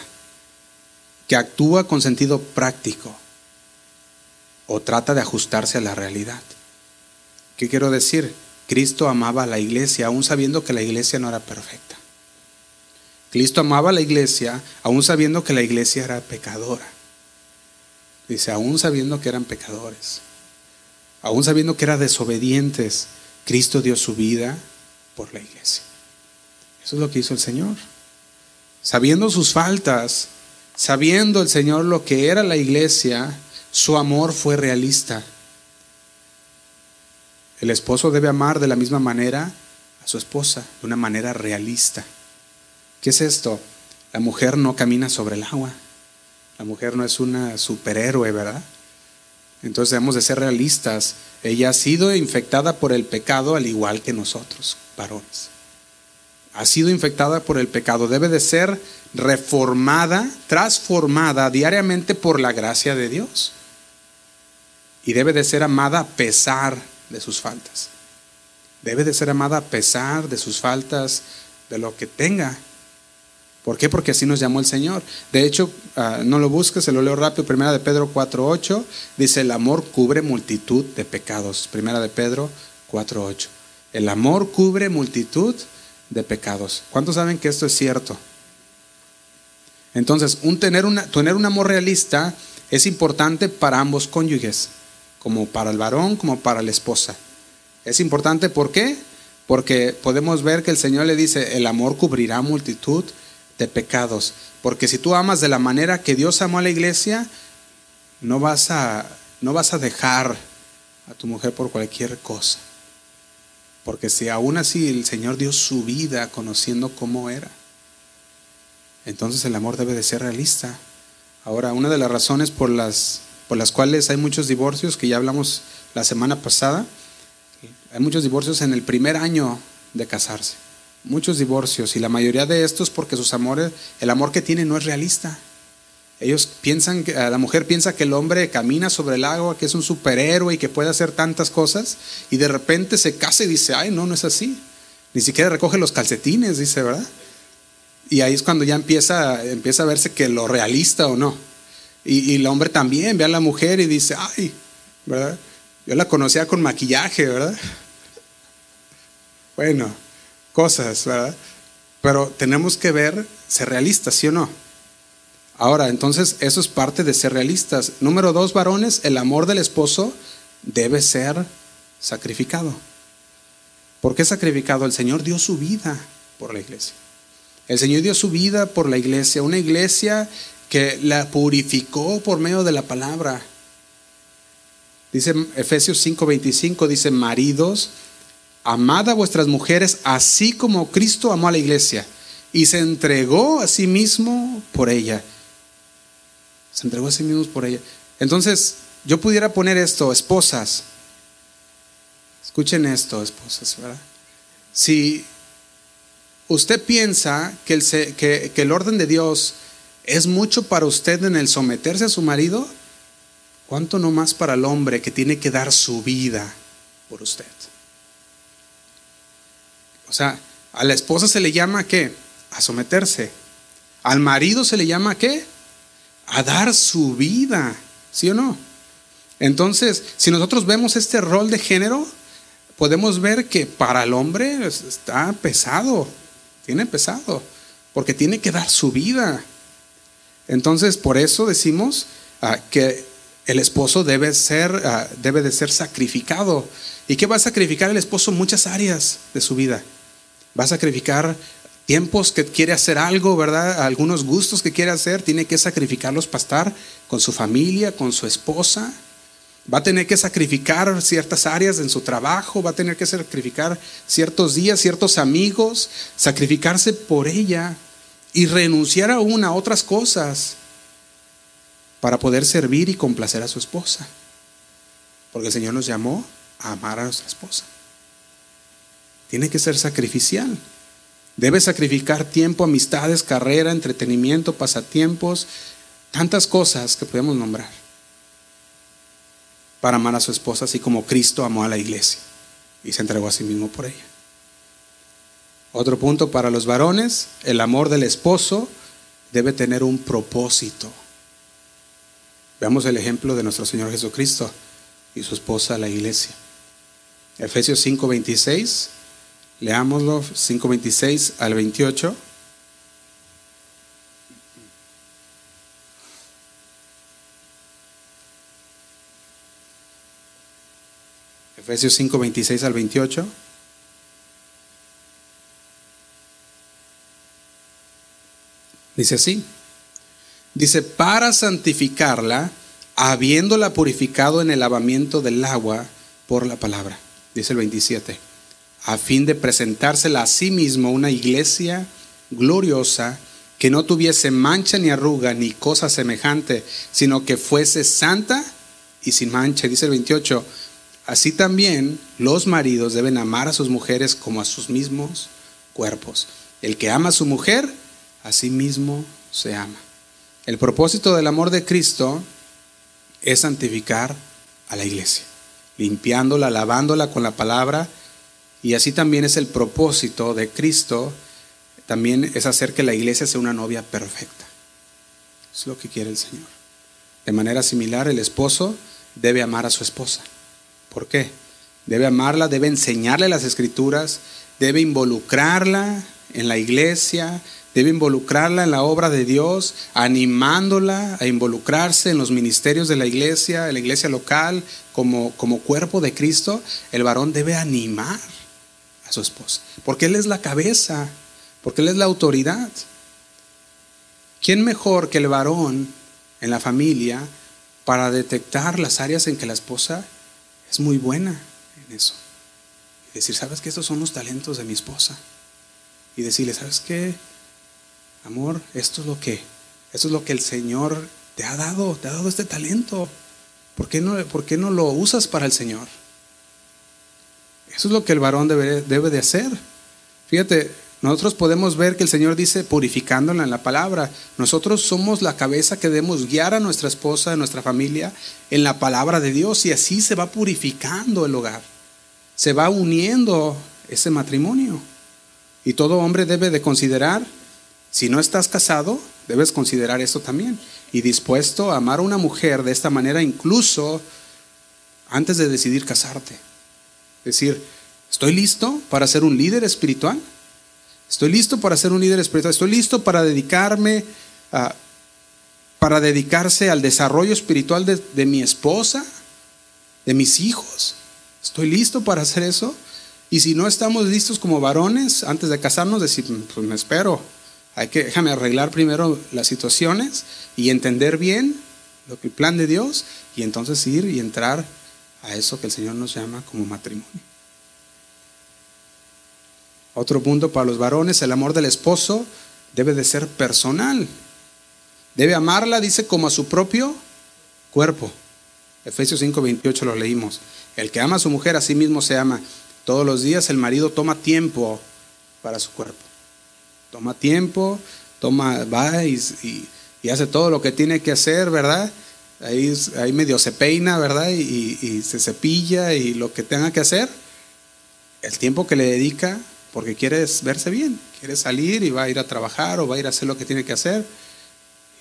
Que actúa con sentido práctico o trata de ajustarse a la realidad. ¿Qué quiero decir? Cristo amaba a la iglesia aún sabiendo que la iglesia no era perfecta. Cristo amaba a la iglesia aún sabiendo que la iglesia era pecadora. Dice, aún sabiendo que eran pecadores, aún sabiendo que eran desobedientes, Cristo dio su vida por la iglesia. Eso es lo que hizo el Señor. Sabiendo sus faltas, sabiendo el Señor lo que era la iglesia, su amor fue realista. El esposo debe amar de la misma manera a su esposa, de una manera realista. ¿Qué es esto? La mujer no camina sobre el agua. La mujer no es una superhéroe, ¿verdad? Entonces debemos de ser realistas. Ella ha sido infectada por el pecado al igual que nosotros, varones. Ha sido infectada por el pecado. Debe de ser reformada, transformada diariamente por la gracia de Dios. Y debe de ser amada a pesar de sus faltas. Debe de ser amada a pesar de sus faltas, de lo que tenga. ¿Por qué? Porque así nos llamó el Señor. De hecho, ah, no lo busques, se lo leo rápido. Primera de Pedro 4.8 dice, el amor cubre multitud de pecados. Primera de Pedro 4.8. El amor cubre multitud de pecados. ¿Cuántos saben que esto es cierto? Entonces, tener un amor realista es importante para ambos cónyuges, como para el varón, como para la esposa. Es importante, ¿por qué? Porque podemos ver que el Señor le dice, el amor cubrirá multitud de pecados. Porque si tú amas de la manera que Dios amó a la iglesia, no vas a, no vas a dejar a tu mujer por cualquier cosa. Porque si aún así el Señor dio su vida conociendo cómo era, entonces el amor debe de ser realista. Ahora, una de las razones por las, por las cuales hay muchos divorcios, que ya hablamos la semana pasada, hay muchos divorcios en el primer año de casarse muchos divorcios y la mayoría de estos porque sus amores, el amor que tienen no es realista. Ellos piensan que la mujer piensa que el hombre camina sobre el agua, que es un superhéroe y que puede hacer tantas cosas y de repente se casa y dice, "Ay, no, no es así." Ni siquiera recoge los calcetines, dice, ¿verdad? Y ahí es cuando ya empieza, empieza a verse que lo realista o no. Y, el hombre también ve a la mujer y dice, ay, ¿verdad? Yo la conocía con maquillaje, ¿verdad? Bueno, cosas, ¿verdad? Pero tenemos que ver, ser realistas, ¿sí o no? Ahora, entonces, eso es parte de ser realistas. Número dos, varones, el amor del esposo debe ser sacrificado. ¿Por qué sacrificado? El Señor dio su vida por la iglesia. El Señor dio su vida por la iglesia, una iglesia que la purificó por medio de la palabra. Dice Efesios 5:25, dice, maridos, amad a vuestras mujeres así como Cristo amó a la iglesia y se entregó a sí mismo por ella. Se entregó a sí mismo por ella. Entonces, yo pudiera poner esto, esposas. Escuchen esto, esposas, ¿verdad? Si usted piensa que el, que el orden de Dios es mucho para usted en el someterse a su marido, ¿Cuánto no más para el hombre que tiene que dar su vida por usted? O sea, a la esposa se le llama qué? A someterse. Al marido se le llama qué? A dar su vida. ¿Sí o no? Entonces, si nosotros vemos este rol de género, podemos ver que para el hombre está pesado, tiene pesado, porque tiene que dar su vida. Entonces, por eso decimos ah, que el esposo debe, ser, ah, debe de ser sacrificado. ¿Y qué va a sacrificar el esposo? Muchas áreas de su vida. Va a sacrificar tiempos que quiere hacer algo, ¿verdad? Algunos gustos que quiere hacer, tiene que sacrificarlos para estar con su familia, con su esposa. Va a tener que sacrificar ciertas áreas en su trabajo, va a tener que sacrificar ciertos días, ciertos amigos, sacrificarse por ella y renunciar aún a otras cosas para poder servir y complacer a su esposa. Porque el Señor nos llamó a amar a nuestra esposa. Tiene que ser sacrificial. Debe sacrificar tiempo, amistades, carrera, entretenimiento, pasatiempos, tantas cosas que podemos nombrar para amar a su esposa, así como Cristo amó a la iglesia y se entregó a sí mismo por ella. Otro punto para los varones, el amor del esposo debe tener un propósito. Veamos el ejemplo de nuestro Señor Jesucristo y su esposa, la iglesia. Efesios 5:26, leámoslo 5:26 al 28. Efesios 5, 26 al 28. Dice así. Dice, para santificarla, habiéndola purificado en el lavamiento del agua por la palabra. Dice el 27. A fin de presentársela a sí mismo una iglesia gloriosa, que no tuviese mancha ni arruga ni cosa semejante, sino que fuese santa y sin mancha. Dice el 28 Así también los maridos deben amar a sus mujeres como a sus mismos cuerpos. El que ama a su mujer, a sí mismo se ama. El propósito del amor de Cristo es santificar a la iglesia, limpiándola, lavándola con la palabra. Y así también es el propósito de Cristo, también es hacer que la iglesia sea una novia perfecta. Es lo que quiere el Señor. De manera similar, el esposo debe amar a su esposa. ¿Por qué? Debe amarla, debe enseñarle las escrituras, debe involucrarla en la iglesia, debe involucrarla en la obra de Dios, animándola a involucrarse en los ministerios de la iglesia, en la iglesia local, como, como cuerpo de Cristo. El varón debe animar a su esposa, porque él es la cabeza, porque él es la autoridad. ¿Quién mejor que el varón en la familia para detectar las áreas en que la esposa es muy buena en eso. Y decir, ¿sabes que estos son los talentos de mi esposa? Y decirle, ¿sabes qué? Amor, esto es lo que, esto es lo que el Señor te ha dado, te ha dado este talento. ¿Por qué no, por qué no lo usas para el Señor? Eso es lo que el varón debe, de hacer. Fíjate, nosotros podemos ver que el Señor dice purificándola en la palabra. Nosotros somos la cabeza que debemos guiar a nuestra esposa, a nuestra familia, en la palabra de Dios y así se va purificando el hogar. Se va uniendo ese matrimonio. Y todo hombre debe de considerar, si no estás casado, debes considerar esto también. Y dispuesto a amar a una mujer de esta manera incluso antes de decidir casarte. Es decir, ¿estoy listo para ser un líder espiritual? Estoy listo para ser un líder espiritual. Estoy listo para dedicarme a, para dedicarse al desarrollo espiritual de, de mi esposa, de mis hijos. Estoy listo para hacer eso. Y si no estamos listos como varones antes de casarnos, decir, pues me espero. Hay que déjame arreglar primero las situaciones y entender bien lo que el plan de Dios y entonces ir y entrar a eso que el Señor nos llama como matrimonio. Otro punto para los varones, el amor del esposo debe de ser personal. Debe amarla, dice, como a su propio cuerpo. Efesios 5:28 lo leímos. El que ama a su mujer a sí mismo se ama. Todos los días el marido toma tiempo para su cuerpo. Toma tiempo, toma, va y, hace todo lo que tiene que hacer, ¿verdad? ahí, ahí medio se peina, ¿verdad? Y, se cepilla y lo que tenga que hacer, el tiempo que le dedica, porque quiere verse bien, quiere salir y va a ir a trabajar o va a ir a hacer lo que tiene que hacer.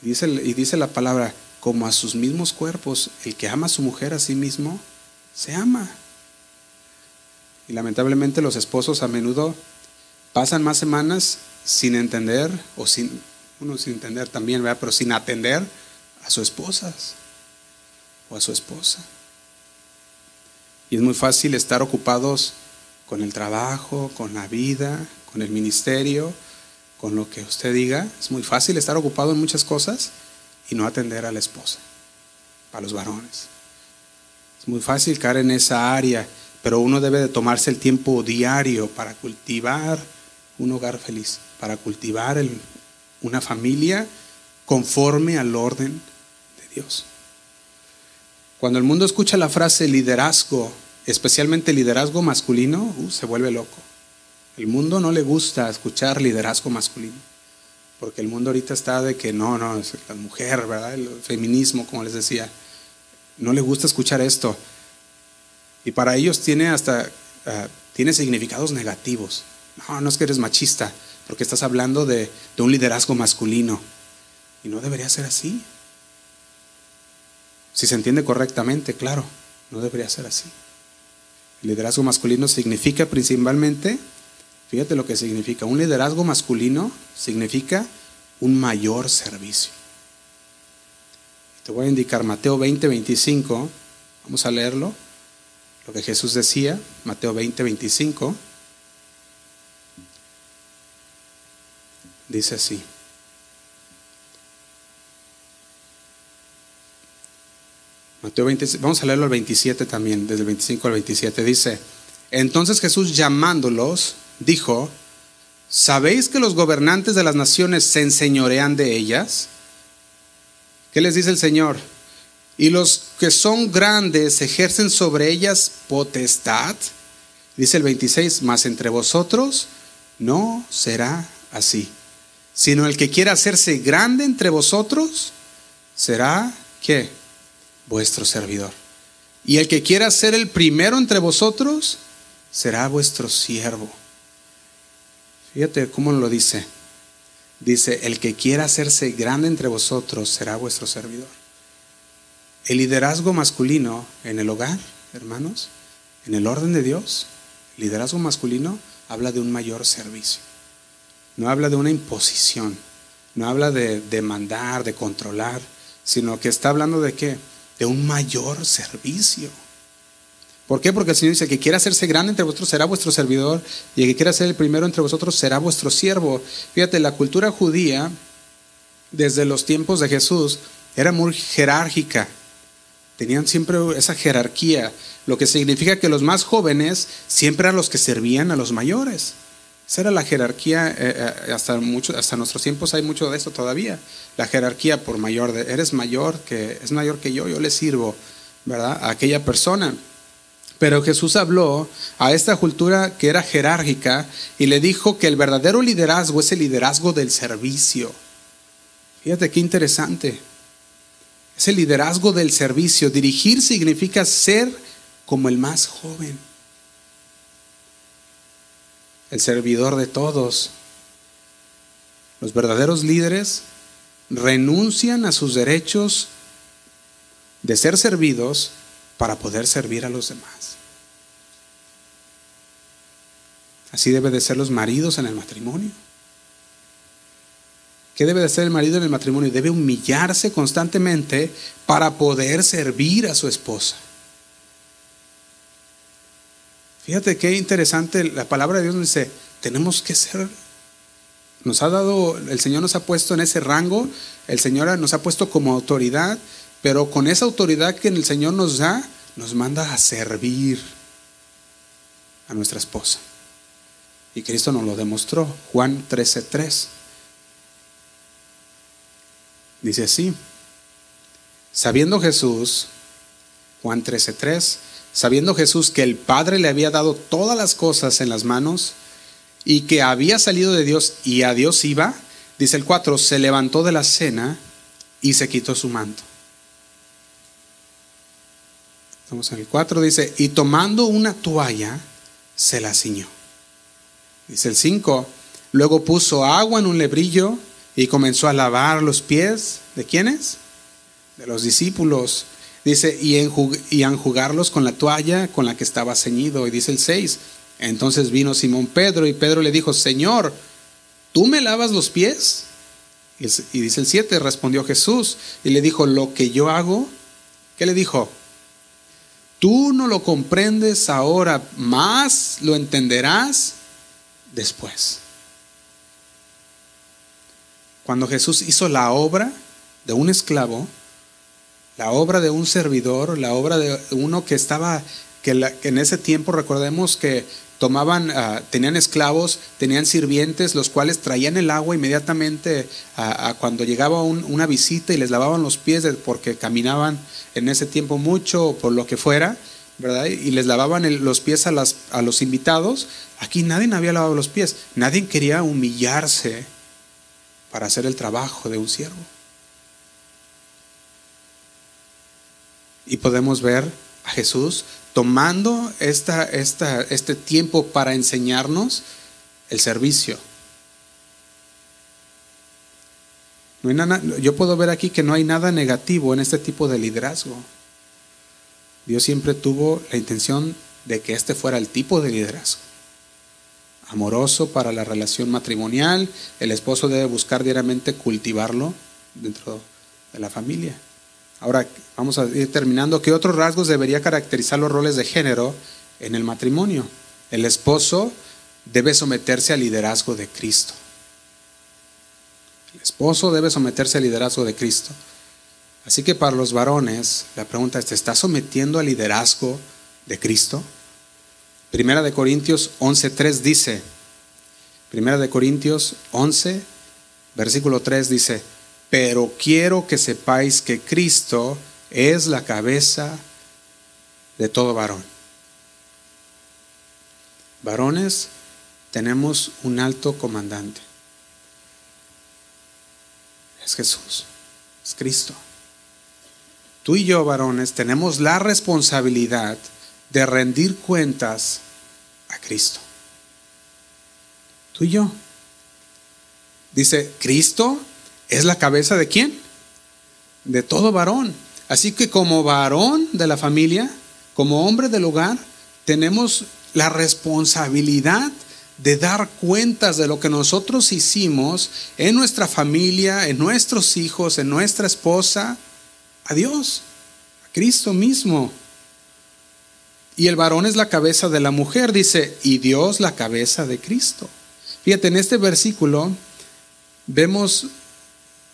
Dice, y dice la palabra, como a sus mismos cuerpos, el que ama a su mujer a sí mismo, se ama. Y lamentablemente los esposos a menudo pasan más semanas sin entender, o sin, uno sin entender también, pero sin atender a sus esposas o a su esposa. Y es muy fácil estar ocupados con el trabajo, con la vida, con el ministerio, con lo que usted diga. Es muy fácil estar ocupado en muchas cosas y no atender a la esposa, para los varones. Es muy fácil caer en esa área, pero uno debe de tomarse el tiempo diario para cultivar un hogar feliz, para cultivar una familia conforme al orden de Dios. Cuando el mundo escucha la frase liderazgo, especialmente liderazgo masculino, uh, se vuelve loco. El mundo no le gusta escuchar liderazgo masculino, porque el mundo ahorita está de que no, no, es la mujer, ¿verdad? El feminismo, como les decía, no le gusta escuchar esto. Y para ellos tiene hasta, ah, tiene significados negativos. No, no es que eres machista, porque estás hablando de, un liderazgo masculino. Y no debería ser así. Si se entiende correctamente, claro, no debería ser así. El liderazgo masculino significa principalmente Fíjate lo que significa. Un liderazgo masculino significa un mayor servicio. Te voy a indicar Mateo 20, 25. Vamos a leerlo. Lo que Jesús decía, Mateo 20, 25. Dice así. Mateo 20, vamos a leerlo al 27 también, desde el 25 al 27. Dice, entonces Jesús llamándolos, dijo, ¿sabéis que los gobernantes de las naciones se enseñorean de ellas? ¿Qué les dice el Señor? Y los que son grandes ejercen sobre ellas potestad. Dice el 26, mas entre vosotros no será así, sino el que quiera hacerse grande entre vosotros será. Vuestro servidor. Y el que quiera ser el primero entre vosotros será vuestro siervo. Fíjate cómo lo dice. Dice, el que quiera hacerse grande entre vosotros será vuestro servidor. El liderazgo masculino en el hogar, hermanos, en el orden de Dios, el liderazgo masculino habla de un mayor servicio. No habla de una imposición, no habla de demandar, de controlar, sino que está hablando de qué? De un mayor servicio. ¿Por qué? Porque el Señor dice que quiera hacerse grande entre vosotros será vuestro servidor y el que quiera ser el primero entre vosotros será vuestro siervo. Fíjate, la cultura judía desde los tiempos de Jesús era muy jerárquica. Tenían siempre esa jerarquía, lo que significa que los más jóvenes siempre eran los que servían a los mayores. Esa era la jerarquía, eh, eh, hasta nuestros tiempos hay mucho de eso todavía. La jerarquía por mayor, de, eres mayor que, es mayor que yo, yo le sirvo, ¿verdad? A aquella persona. Pero Jesús habló a esta cultura que era jerárquica y le dijo que el verdadero liderazgo es el liderazgo del servicio. Fíjate qué interesante. Es el liderazgo del servicio. Dirigir significa ser como el más joven. El servidor de todos. Los verdaderos líderes renuncian a sus derechos de ser servidos para poder servir a los demás. Así debe de ser los maridos en el matrimonio. ¿Qué debe de ser el marido en el matrimonio? Debe humillarse constantemente para poder servir a su esposa. Fíjate qué interesante, la palabra de Dios nos dice, tenemos que ser, nos ha dado, el Señor nos ha puesto en ese rango, el Señor nos ha puesto como autoridad pero con esa autoridad que el Señor nos da, nos manda a servir a nuestra esposa. Y Cristo nos lo demostró. Juan 13:3. Dice así, sabiendo Jesús, Juan 13:3, sabiendo Jesús que el Padre le había dado todas las cosas en las manos y que había salido de Dios y a Dios iba, dice el 4, se levantó de la cena y se quitó su manto. Estamos en el 4, dice, y tomando una toalla, se la ciñó. Dice el 5, luego puso agua en un lebrillo y comenzó a lavar los pies de quiénes? De los discípulos. Dice, y, y a enjugarlos con la toalla con la que estaba ceñido. Y dice el 6, entonces vino Simón Pedro y Pedro le dijo, Señor, ¿tú me lavas los pies? Y dice el 7, respondió Jesús y le dijo, lo que yo hago, ¿qué le dijo? Tú no lo comprendes ahora, más lo entenderás después. Cuando Jesús hizo la obra de un esclavo, la obra de un servidor, la obra de uno que estaba, que, en ese tiempo recordemos que tomaban, ah, tenían esclavos, tenían sirvientes, los cuales traían el agua inmediatamente a, cuando llegaba una visita y les lavaban los pies porque caminaban en ese tiempo mucho por lo que fuera, ¿verdad? Y les lavaban los pies a los invitados. Aquí nadie había lavado los pies, nadie quería humillarse para hacer el trabajo de un siervo. Y podemos ver a Jesús tomando esta, esta, este tiempo para enseñarnos el servicio. Yo puedo ver aquí que no hay nada negativo en este tipo de liderazgo. Dios siempre tuvo la intención de que este fuera el tipo de liderazgo. Amoroso para la relación matrimonial, el esposo debe buscar diariamente cultivarlo dentro de la familia. Ahora vamos a ir terminando. ¿Qué otros rasgos debería caracterizar los roles de género en el matrimonio? El esposo debe someterse al liderazgo de Cristo. El esposo debe someterse al liderazgo de Cristo. Así que para los varones, la pregunta es, ¿te estás sometiendo al liderazgo de Cristo? Primera de Corintios 11.3 dice, Primera de Corintios 11, versículo 3 dice, pero quiero que sepáis que Cristo es la cabeza de todo varón. Varones, tenemos un alto comandante. Es Jesús, es Cristo. Tú y yo, varones, tenemos la responsabilidad de rendir cuentas a Cristo. Tú y yo. Dice, Cristo es la cabeza de quién? De todo varón. Así que como varón de la familia, como hombre del hogar, tenemos la responsabilidad de dar cuentas de lo que nosotros hicimos en nuestra familia, en nuestros hijos, en nuestra esposa, a Dios, a Cristo mismo. Y el varón es la cabeza de la mujer, dice, y Dios la cabeza de Cristo. Fíjate, en este versículo vemos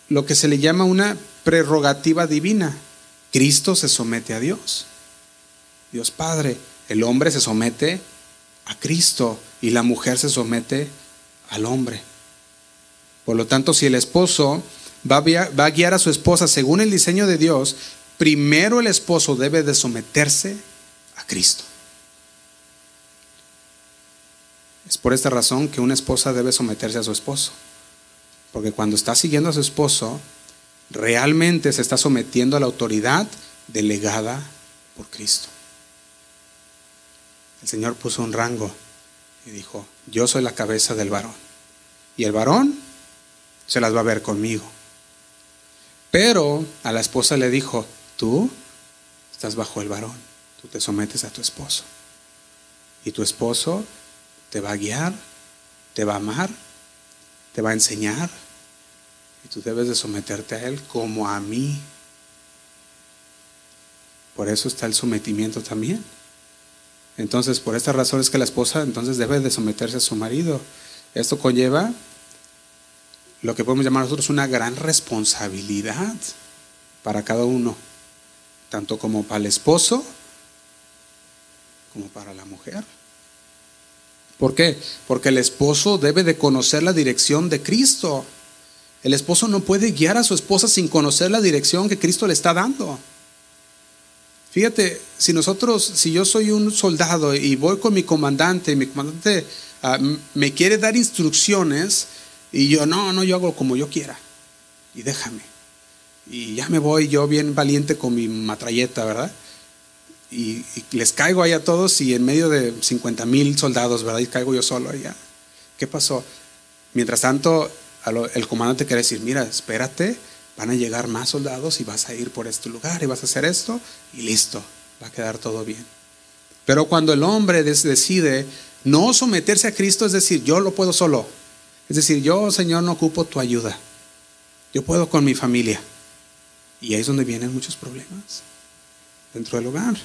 lo que se le llama una prerrogativa divina. Cristo se somete a Dios. Dios Padre. El hombre se somete a Cristo y la mujer se somete al hombre. Por lo tanto, si el esposo va a, guiar a su esposa según el diseño de Dios, primero el esposo debe de someterse a Cristo. Es por esta razón que una esposa debe someterse a su esposo. Porque cuando está siguiendo a su esposo, realmente se está sometiendo a la autoridad delegada por Cristo. El Señor puso un rango y dijo, yo soy la cabeza del varón. Y el varón se las va a ver conmigo. Pero a la esposa le dijo, tú estás bajo el varón, tú te sometes a tu esposo. Y tu esposo te va a guiar, te va a amar, te va a enseñar, y tú debes de someterte a Él como a mí. Por eso está el sometimiento también. Entonces, por esta razón es que la esposa entonces debe de someterse a su marido. Esto conlleva lo que podemos llamar nosotros una gran responsabilidad para cada uno, tanto como para el esposo como para la mujer. ¿Por qué? Porque el esposo debe de conocer la dirección de Cristo. El esposo no puede guiar a su esposa sin conocer la dirección que Cristo le está dando. Fíjate, si nosotros, si yo soy un soldado y voy con mi comandante, y mi comandante ah, me quiere dar instrucciones y yo, no, no, yo hago como yo quiera y déjame. Y ya me voy yo bien valiente con mi matralleta, ¿verdad? Y, les caigo ahí a todos y en medio de 50 mil soldados, ¿verdad? Y caigo yo solo allá. ¿Qué pasó? Mientras tanto, el comandante quiere decir, mira, espérate, van a llegar más soldados y vas a ir por este lugar y vas a hacer esto y listo, va a quedar todo bien. Pero cuando el hombre decide no someterse a Cristo, es decir, yo lo puedo solo. Es decir, yo, Señor, no ocupo tu ayuda. Yo puedo con mi familia. Y ahí es donde vienen muchos problemas dentro del hogar.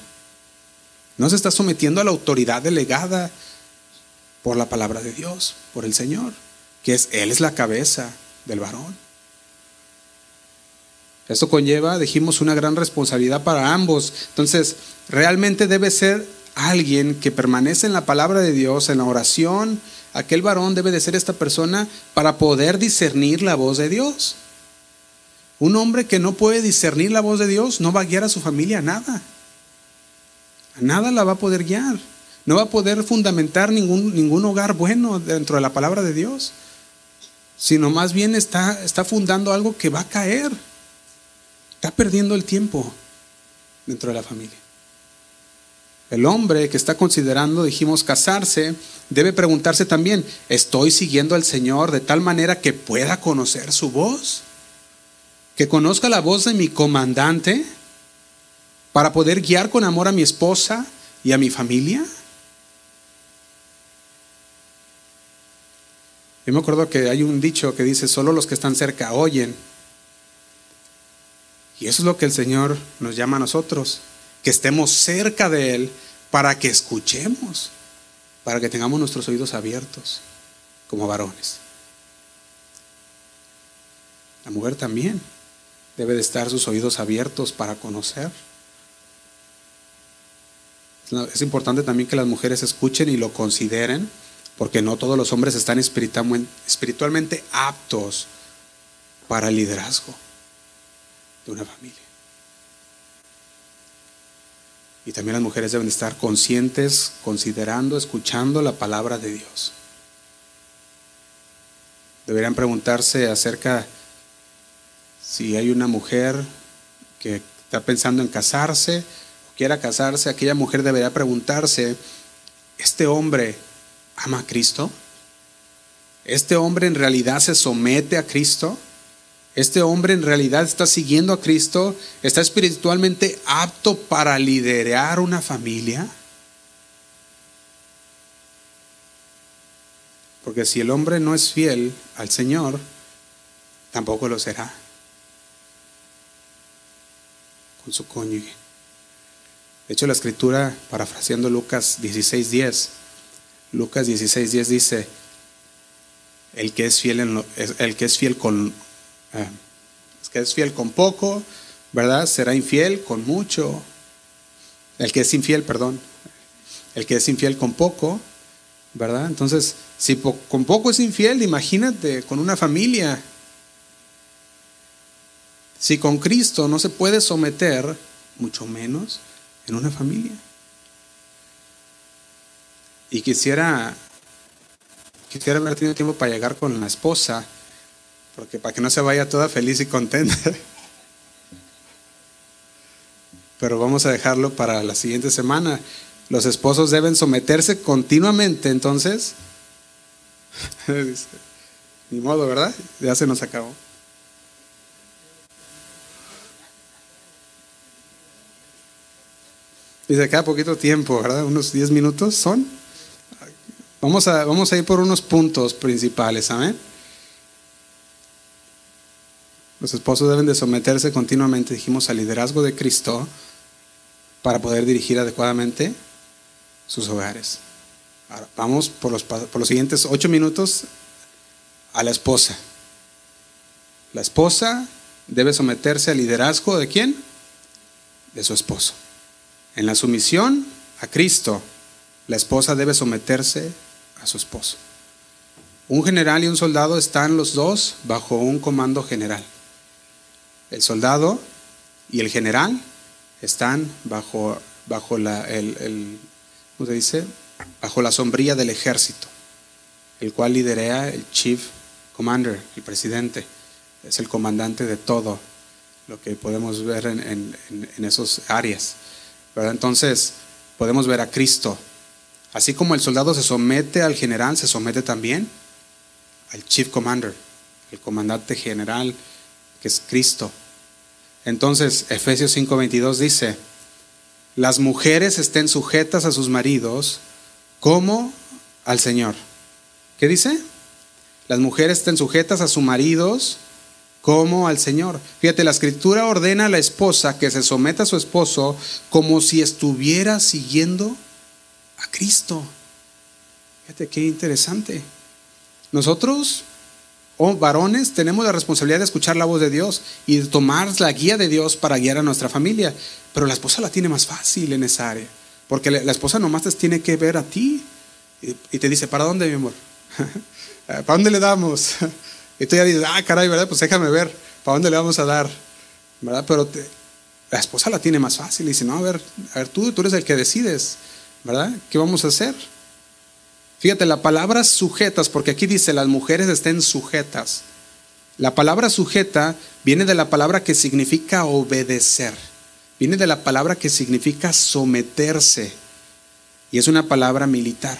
No se está sometiendo a la autoridad delegada por la palabra de Dios, por el Señor, que es Él es la cabeza del varón. Esto conlleva, dijimos, una gran responsabilidad para ambos. Entonces, realmente debe ser alguien que permanece en la palabra de Dios, en la oración. Aquel varón debe de ser esta persona para poder discernir la voz de Dios. Un hombre que no puede discernir la voz de Dios no va a guiar a su familia a nada. Nada la va a poder guiar. No va a poder fundamentar ningún, ningún hogar bueno dentro de la palabra de Dios. Sino más bien está, está fundando algo que va a caer. Está perdiendo el tiempo dentro de la familia. El hombre que está considerando, dijimos, casarse, debe preguntarse también, ¿estoy siguiendo al Señor de tal manera que pueda conocer su voz? que conozca la voz de mi comandante para poder guiar con amor a mi esposa y a mi familia? Yo me acuerdo que hay un dicho que dice, solo los que están cerca oyen. Y eso es lo que el Señor nos llama a nosotros, que estemos cerca de Él para que escuchemos, para que tengamos nuestros oídos abiertos como varones. La mujer también debe de estar sus oídos abiertos para conocer. Es importante también que las mujeres escuchen y lo consideren, porque no todos los hombres están espiritualmente aptos para el liderazgo de una familia. Y también las mujeres deben estar conscientes, considerando, escuchando la palabra de Dios. Deberían preguntarse acerca si hay una mujer que está pensando en casarse quiera casarse, aquella mujer debería preguntarse, ¿este hombre ama a Cristo? ¿Este hombre en realidad se somete a Cristo? ¿Este hombre en realidad está siguiendo a Cristo? ¿Está espiritualmente apto para liderar una familia? Porque si el hombre no es fiel al Señor, tampoco lo será. su cónyuge. De hecho, la escritura, parafraseando Lucas 16:10, Lucas 16:10 dice, el que es fiel, con poco, ¿verdad? Será infiel con mucho. El que es infiel, perdón, el que es infiel con poco, ¿verdad? Entonces, si con poco es infiel, imagínate con una familia, si con Cristo no se puede someter, mucho menos en una familia. Y quisiera, quisiera haber tenido tiempo para llegar con la esposa, porque para que no se vaya toda feliz y contenta. Pero vamos a dejarlo para la siguiente semana. Los esposos deben someterse continuamente, entonces. Ni modo, ¿verdad? Ya se nos acabó. Dice, queda poquito tiempo, ¿verdad? Unos 10 minutos son. Vamos a, vamos a ir por unos puntos principales, ¿amén? Los esposos deben de someterse continuamente, dijimos, al liderazgo de Cristo para poder dirigir adecuadamente sus hogares. Ahora, vamos por los, por los siguientes ocho minutos a la esposa. La esposa debe someterse al liderazgo de quién? De su esposo. En la sumisión a Cristo, la esposa debe someterse a su esposo. Un general y un soldado están los dos bajo un comando general. El soldado y el general están bajo, bajo la, el, ¿cómo se dice? bajo la sombrilla del ejército, el cual lidera el chief commander, el presidente. Es el comandante de todo lo que podemos ver en, en, en esas áreas. Entonces, podemos ver a Cristo. Así como el soldado se somete al general, se somete también al chief commander, el comandante general, que es Cristo. Entonces, Efesios 5:22 dice, las mujeres estén sujetas a sus maridos como al Señor. ¿Qué dice? Las mujeres estén sujetas a sus maridos como al Señor. Fíjate, la escritura ordena a la esposa que se someta a su esposo como si estuviera siguiendo a Cristo. Fíjate qué interesante. Nosotros, oh, varones, tenemos la responsabilidad de escuchar la voz de Dios y de tomar la guía de Dios para guiar a nuestra familia. Pero la esposa la tiene más fácil en esa área. Porque la esposa nomás te tiene que ver a ti y te dice, ¿para dónde, mi amor? ¿Para dónde le damos? Y tú ya dices, ah, caray, ¿verdad? Pues déjame ver, ¿para dónde le vamos a dar? ¿Verdad? Pero la esposa la tiene más fácil y dice, no, a ver, a ver, tú, tú eres el que decides, ¿verdad? ¿Qué vamos a hacer? Fíjate, la palabra sujetas, porque aquí dice las mujeres estén sujetas. La palabra sujeta viene de la palabra que significa obedecer. Viene de la palabra que significa someterse. Y es una palabra militar.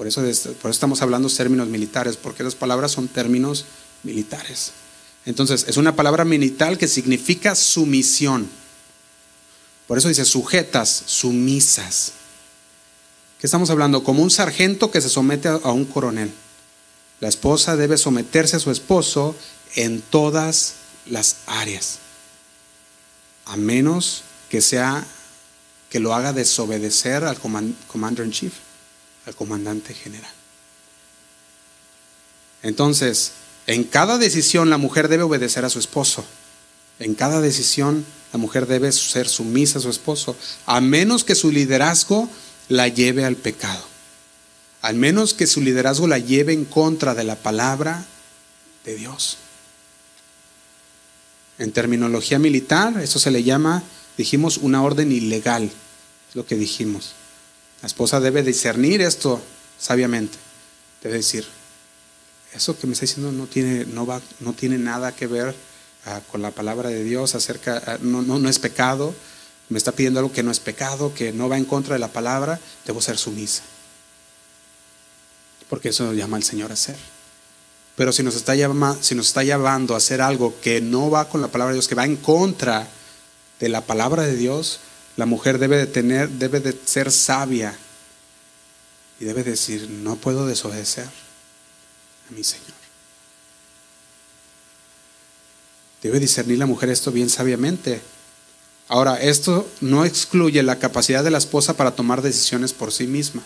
Por eso, estamos hablando términos militares, porque las palabras son términos militares. Entonces, es una palabra militar que significa sumisión. Por eso dice sujetas, sumisas. ¿Qué estamos hablando? Como un sargento que se somete a un coronel. La esposa debe someterse a su esposo en todas las áreas. A menos que sea que lo haga desobedecer al commander in chief al comandante general. Entonces, en cada decisión la mujer debe obedecer a su esposo. En cada decisión la mujer debe ser sumisa a su esposo, a menos que su liderazgo la lleve al pecado. Al menos que su liderazgo la lleve en contra de la palabra de Dios. En terminología militar, eso se le llama, dijimos, una orden ilegal, es lo que dijimos. La esposa debe discernir esto sabiamente. Debe decir, eso que me está diciendo no tiene, no va, no tiene nada que ver ah, con la palabra de Dios acerca, ah, no, no, no es pecado, me está pidiendo algo que no es pecado, que no va en contra de la palabra, debo ser sumisa. Porque eso llama al Señor a hacer. Pero si nos, está si nos está llamando a hacer algo que no va con la palabra de Dios, que va en contra de la palabra de Dios, la mujer debe de tener, debe de ser sabia y debe decir, no puedo desobedecer a mi Señor. Debe discernir la mujer esto bien sabiamente. Ahora, esto no excluye la capacidad de la esposa para tomar decisiones por sí misma.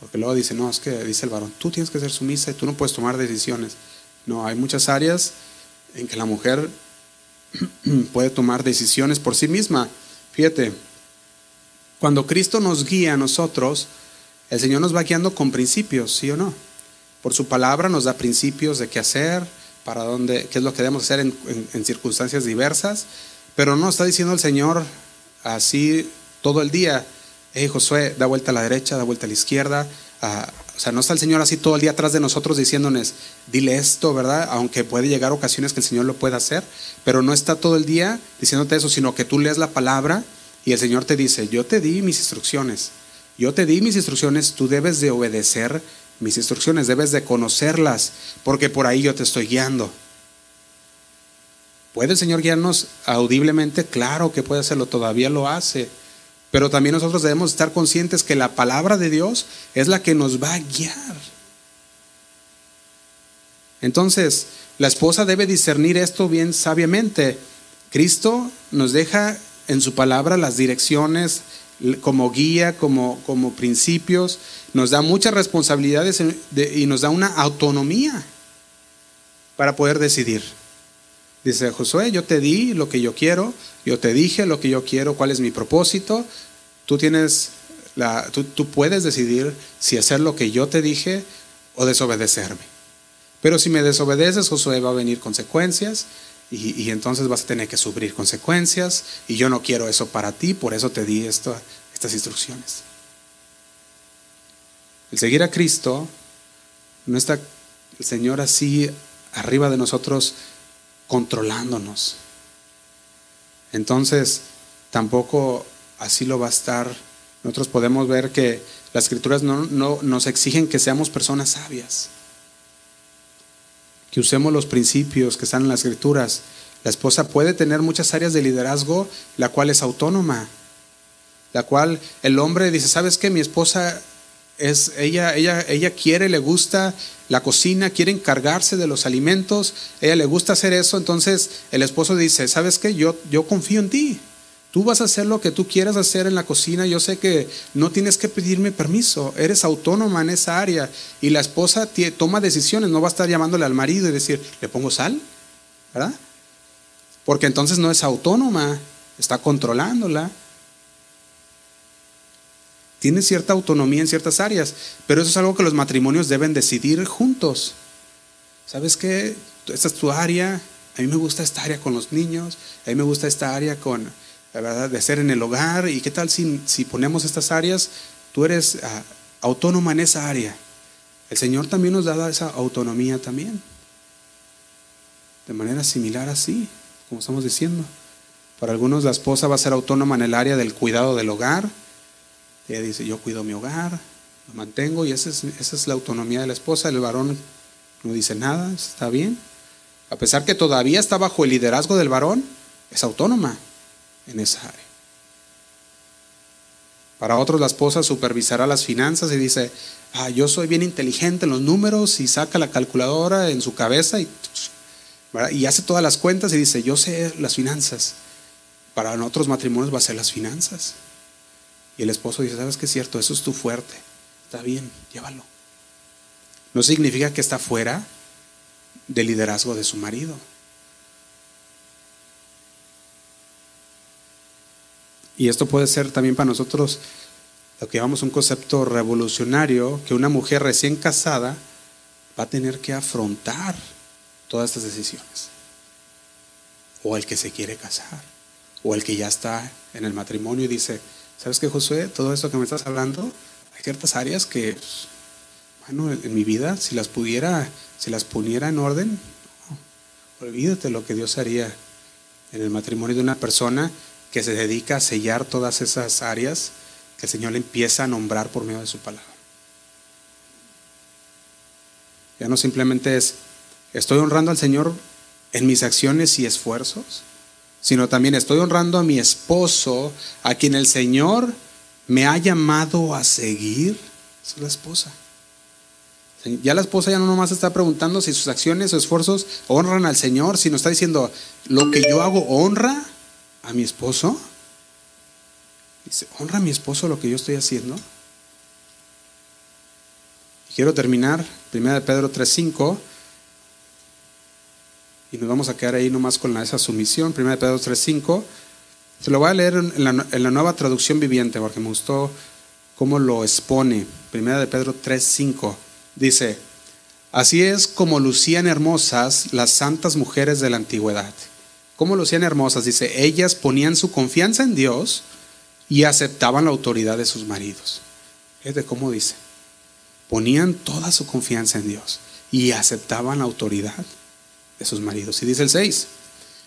Porque luego dice, no, es que dice el varón, tú tienes que ser sumisa y tú no puedes tomar decisiones. No, hay muchas áreas en que la mujer puede tomar decisiones por sí misma. Fíjate, cuando Cristo nos guía a nosotros, el Señor nos va guiando con principios, ¿sí o no? Por su palabra nos da principios de qué hacer, para dónde, qué es lo que debemos hacer en, circunstancias diversas, pero no está diciendo el Señor así todo el día, hey Josué, da vuelta a la derecha, da vuelta a la izquierda, ah, o sea, no está el Señor así todo el día atrás de nosotros diciéndonos, dile esto, ¿verdad? Aunque puede llegar ocasiones que el Señor lo pueda hacer, pero no está todo el día diciéndote eso, sino que tú lees la palabra y el Señor te dice, yo te di mis instrucciones, yo te di mis instrucciones, tú debes de obedecer mis instrucciones, debes de conocerlas, porque por ahí yo te estoy guiando. ¿Puede el Señor guiarnos audiblemente? Claro que puede hacerlo, todavía lo hace. Pero también nosotros debemos estar conscientes que la palabra de Dios es la que nos va a guiar. Entonces, la esposa debe discernir esto bien sabiamente. Cristo nos deja en su palabra las direcciones como guía, como, como principios, nos da muchas responsabilidades y nos da una autonomía para poder decidir. Dice Josué, yo te di lo que yo quiero, yo te dije lo que yo quiero, cuál es mi propósito. Tú tienes la, tú, tú puedes decidir si hacer lo que yo te dije o desobedecerme. Pero si me desobedeces, Josué va a venir consecuencias y, y, entonces vas a tener que sufrir consecuencias y yo no quiero eso para ti, por eso te di esto, estas instrucciones. El seguir a Cristo no está el Señor así arriba de nosotros controlándonos. Entonces, tampoco así lo va a estar. Nosotros podemos ver que las escrituras no, no nos exigen que seamos personas sabias, que usemos los principios que están en las escrituras. La esposa puede tener muchas áreas de liderazgo, la cual es autónoma, la cual el hombre dice, ¿sabes qué? Mi esposa es, ella, ella, ella quiere, le gusta la cocina, quiere encargarse de los alimentos, ella le gusta hacer eso, entonces el esposo dice, ¿sabes qué? Yo, yo confío en ti. Tú vas a hacer lo que tú quieras hacer en la cocina. Yo sé que no tienes que pedirme permiso. Eres autónoma en esa área. Y la esposa toma decisiones. No va a estar llamándole al marido y decir, ¿le pongo sal? ¿Verdad? Porque entonces no es autónoma. Está controlándola. Tiene cierta autonomía en ciertas áreas. Pero eso es algo que los matrimonios deben decidir juntos. ¿Sabes qué? Esta es tu área. A mí me gusta esta área con los niños. A mí me gusta esta área con ¿verdad? de ser en el hogar. ¿Y qué tal si, si ponemos estas áreas? Tú eres ah, autónoma en esa área. El Señor también nos da esa autonomía también. De manera similar así, como estamos diciendo. Para algunos la esposa va a ser autónoma en el área del cuidado del hogar. Ella dice, yo cuido mi hogar, lo mantengo y esa es, esa es la autonomía de la esposa. El varón no dice nada, está bien. A pesar que todavía está bajo el liderazgo del varón, es autónoma en esa área. Para otros la esposa supervisará las finanzas y dice, ah, yo soy bien inteligente en los números y saca la calculadora en su cabeza y, y hace todas las cuentas y dice, yo sé las finanzas. Para otros matrimonios va a ser las finanzas. Y el esposo dice, ¿sabes qué es cierto? Eso es tu fuerte. Está bien, llévalo. No significa que está fuera del liderazgo de su marido. Y esto puede ser también para nosotros lo que llamamos un concepto revolucionario, que una mujer recién casada va a tener que afrontar todas estas decisiones. O el que se quiere casar, o el que ya está en el matrimonio y dice, ¿sabes qué, Josué? Todo esto que me estás hablando, hay ciertas áreas que, bueno, en mi vida, si las pudiera, si las poniera en orden, olvídate lo que Dios haría en el matrimonio de una persona que se dedica a sellar todas esas áreas que el Señor le empieza a nombrar por medio de su palabra. Ya no simplemente es, estoy honrando al Señor en mis acciones y esfuerzos, sino también estoy honrando a mi esposo, a quien el Señor me ha llamado a seguir. Esa es la esposa. Ya la esposa ya no nomás está preguntando si sus acciones o esfuerzos honran al Señor, sino está diciendo, lo que yo hago honra a mi esposo? Dice, ¿honra a mi esposo lo que yo estoy haciendo? Y quiero terminar, 1 de Pedro 3.5, y nos vamos a quedar ahí nomás con esa sumisión, 1 de Pedro 3.5. Se lo voy a leer en la, en la, nueva traducción viviente, porque me gustó cómo lo expone. 1 de Pedro 3.5 dice, así es como lucían hermosas las santas mujeres de la antigüedad ¿Cómo lo hacían hermosas? Dice, ellas ponían su confianza en Dios y aceptaban la autoridad de sus maridos. Es de cómo dice. Ponían toda su confianza en Dios y aceptaban la autoridad sus maridos. Y dice el 6.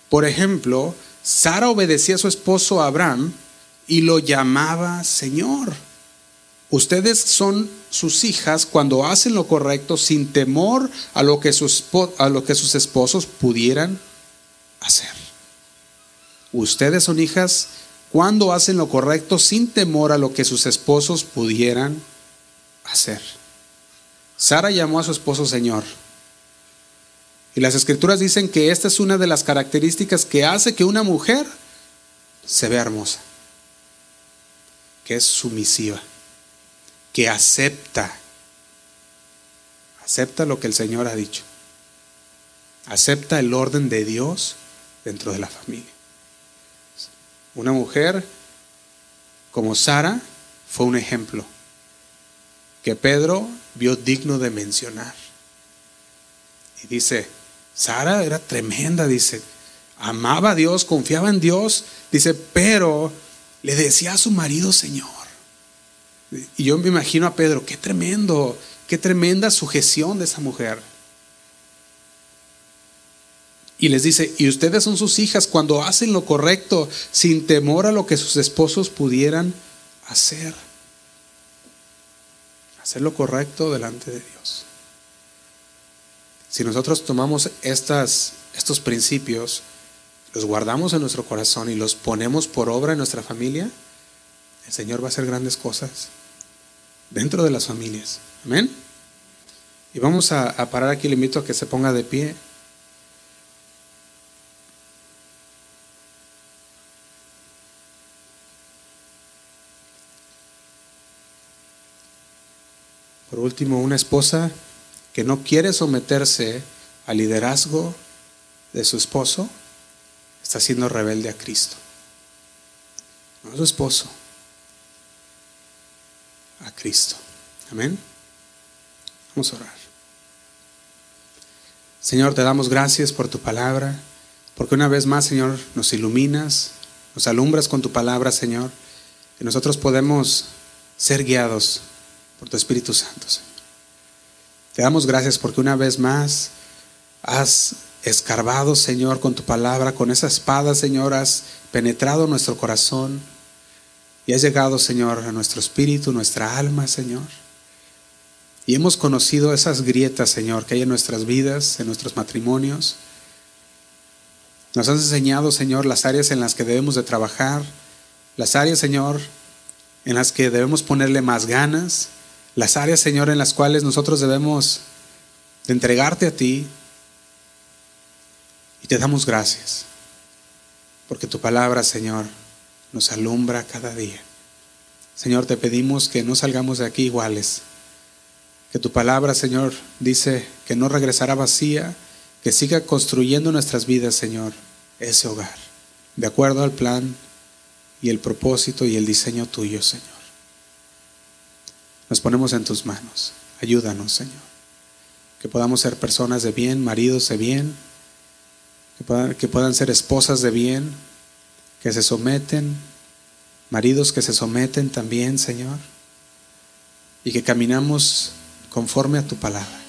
Por ejemplo, Sara obedecía a su esposo Abraham y lo llamaba Señor. Ustedes son sus hijas cuando hacen lo correcto sin temor a lo que sus, a lo que sus esposos pudieran hacer. Ustedes son hijas cuando hacen lo correcto sin temor a lo que sus esposos pudieran hacer. Sara llamó a su esposo Señor. Y las escrituras dicen que esta es una de las características que hace que una mujer se vea hermosa, que es sumisiva, que acepta, acepta lo que el Señor ha dicho, acepta el orden de Dios dentro de la familia. Una mujer como Sara fue un ejemplo que Pedro vio digno de mencionar. Y dice, Sara era tremenda, dice, amaba a Dios, confiaba en Dios, dice, pero le decía a su marido Señor. Y yo me imagino a Pedro, qué tremendo, qué tremenda sujeción de esa mujer. Y les dice, y ustedes son sus hijas cuando hacen lo correcto, sin temor a lo que sus esposos pudieran hacer. Hacer lo correcto delante de Dios. Si nosotros tomamos estos principios, los guardamos en nuestro corazón y los ponemos por obra en nuestra familia, el Señor va a hacer grandes cosas dentro de las familias. Amén. Y vamos a, a parar aquí, le invito a que se ponga de pie. Por último, una esposa que no quiere someterse al liderazgo de su esposo está siendo rebelde a Cristo. No a su esposo, a Cristo. Amén. Vamos a orar. Señor, te damos gracias por tu palabra, porque una vez más, Señor, nos iluminas, nos alumbras con tu palabra, Señor, que nosotros podemos ser guiados por tu Espíritu Santo, Señor. Te damos gracias porque una vez más has escarbado, Señor, con tu palabra, con esa espada, Señor, has penetrado nuestro corazón y has llegado, Señor, a nuestro espíritu, nuestra alma, Señor. Y hemos conocido esas grietas, Señor, que hay en nuestras vidas, en nuestros matrimonios. Nos has enseñado, Señor, las áreas en las que debemos de trabajar, las áreas, Señor, en las que debemos ponerle más ganas, las áreas, Señor, en las cuales nosotros debemos de entregarte a ti. Y te damos gracias, porque tu palabra, Señor, nos alumbra cada día. Señor, te pedimos que no salgamos de aquí iguales, que tu palabra, Señor, dice que no regresará vacía, que siga construyendo nuestras vidas, Señor, ese hogar, de acuerdo al plan y el propósito y el diseño tuyo, Señor. Nos ponemos en tus manos. Ayúdanos, Señor. Que podamos ser personas de bien, maridos de bien, que puedan, ser esposas de bien, que se someten, maridos que se someten también, Señor, y que caminamos conforme a tu palabra.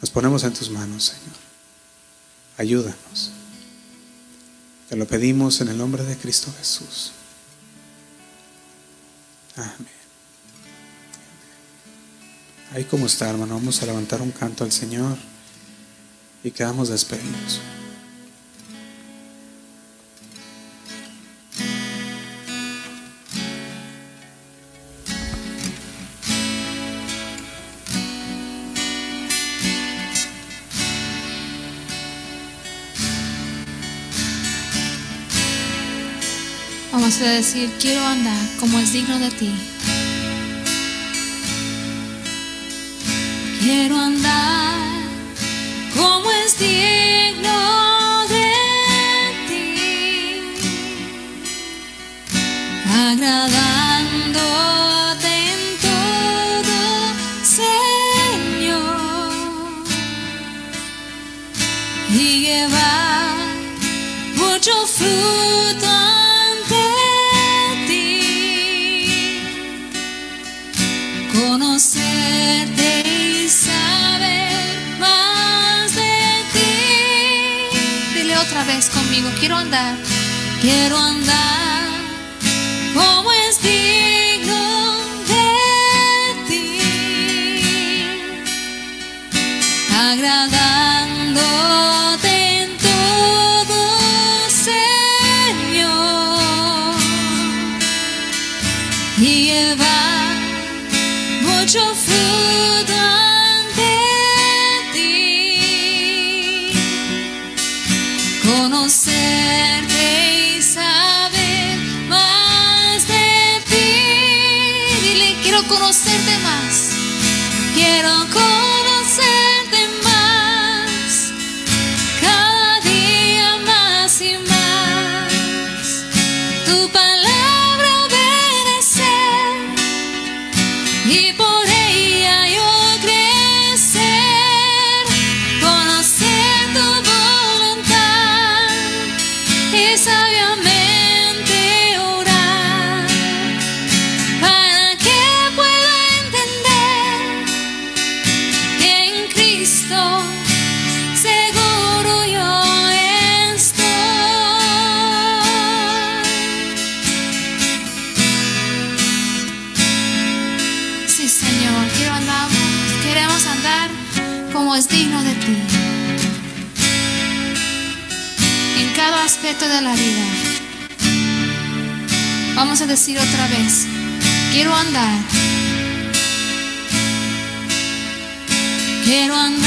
Nos ponemos en tus manos, Señor. Ayúdanos. Te lo pedimos en el nombre de Cristo Jesús. Amén. Ahí como está, hermano, vamos a levantar un canto al Señor y quedamos despedidos. Vamos a decir, quiero andar como es digno de ti. Quiero andar quiero andar otra vez, quiero andar. Quiero andar.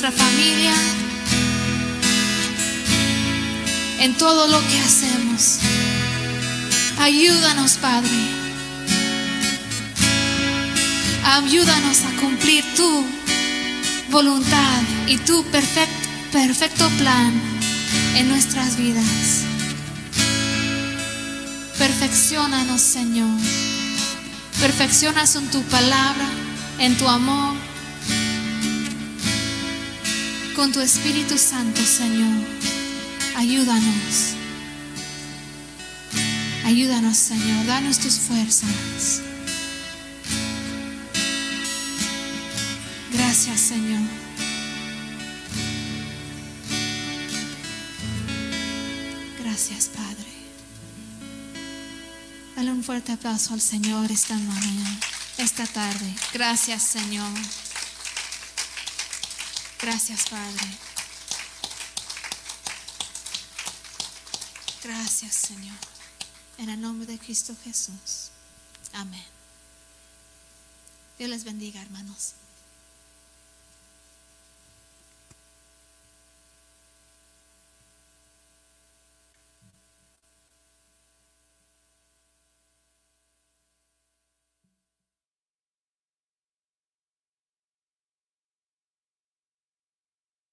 nuestra familia, en todo lo que hacemos. Ayúdanos, Padre. Ayúdanos a cumplir tu voluntad y tu perfecto plan en nuestras vidas. Perfeccionanos, Señor. Perfeccionas en tu palabra, en tu amor con tu Espíritu Santo, Señor. Ayúdanos. Ayúdanos, Señor. Danos tus fuerzas. Gracias, Señor. Gracias, Padre. Dale un fuerte aplauso al Señor esta mañana, esta tarde. Gracias, Señor. Gracias, Padre. Gracias, Señor. En el nombre de Cristo Jesús. Amén. Dios les bendiga, hermanos.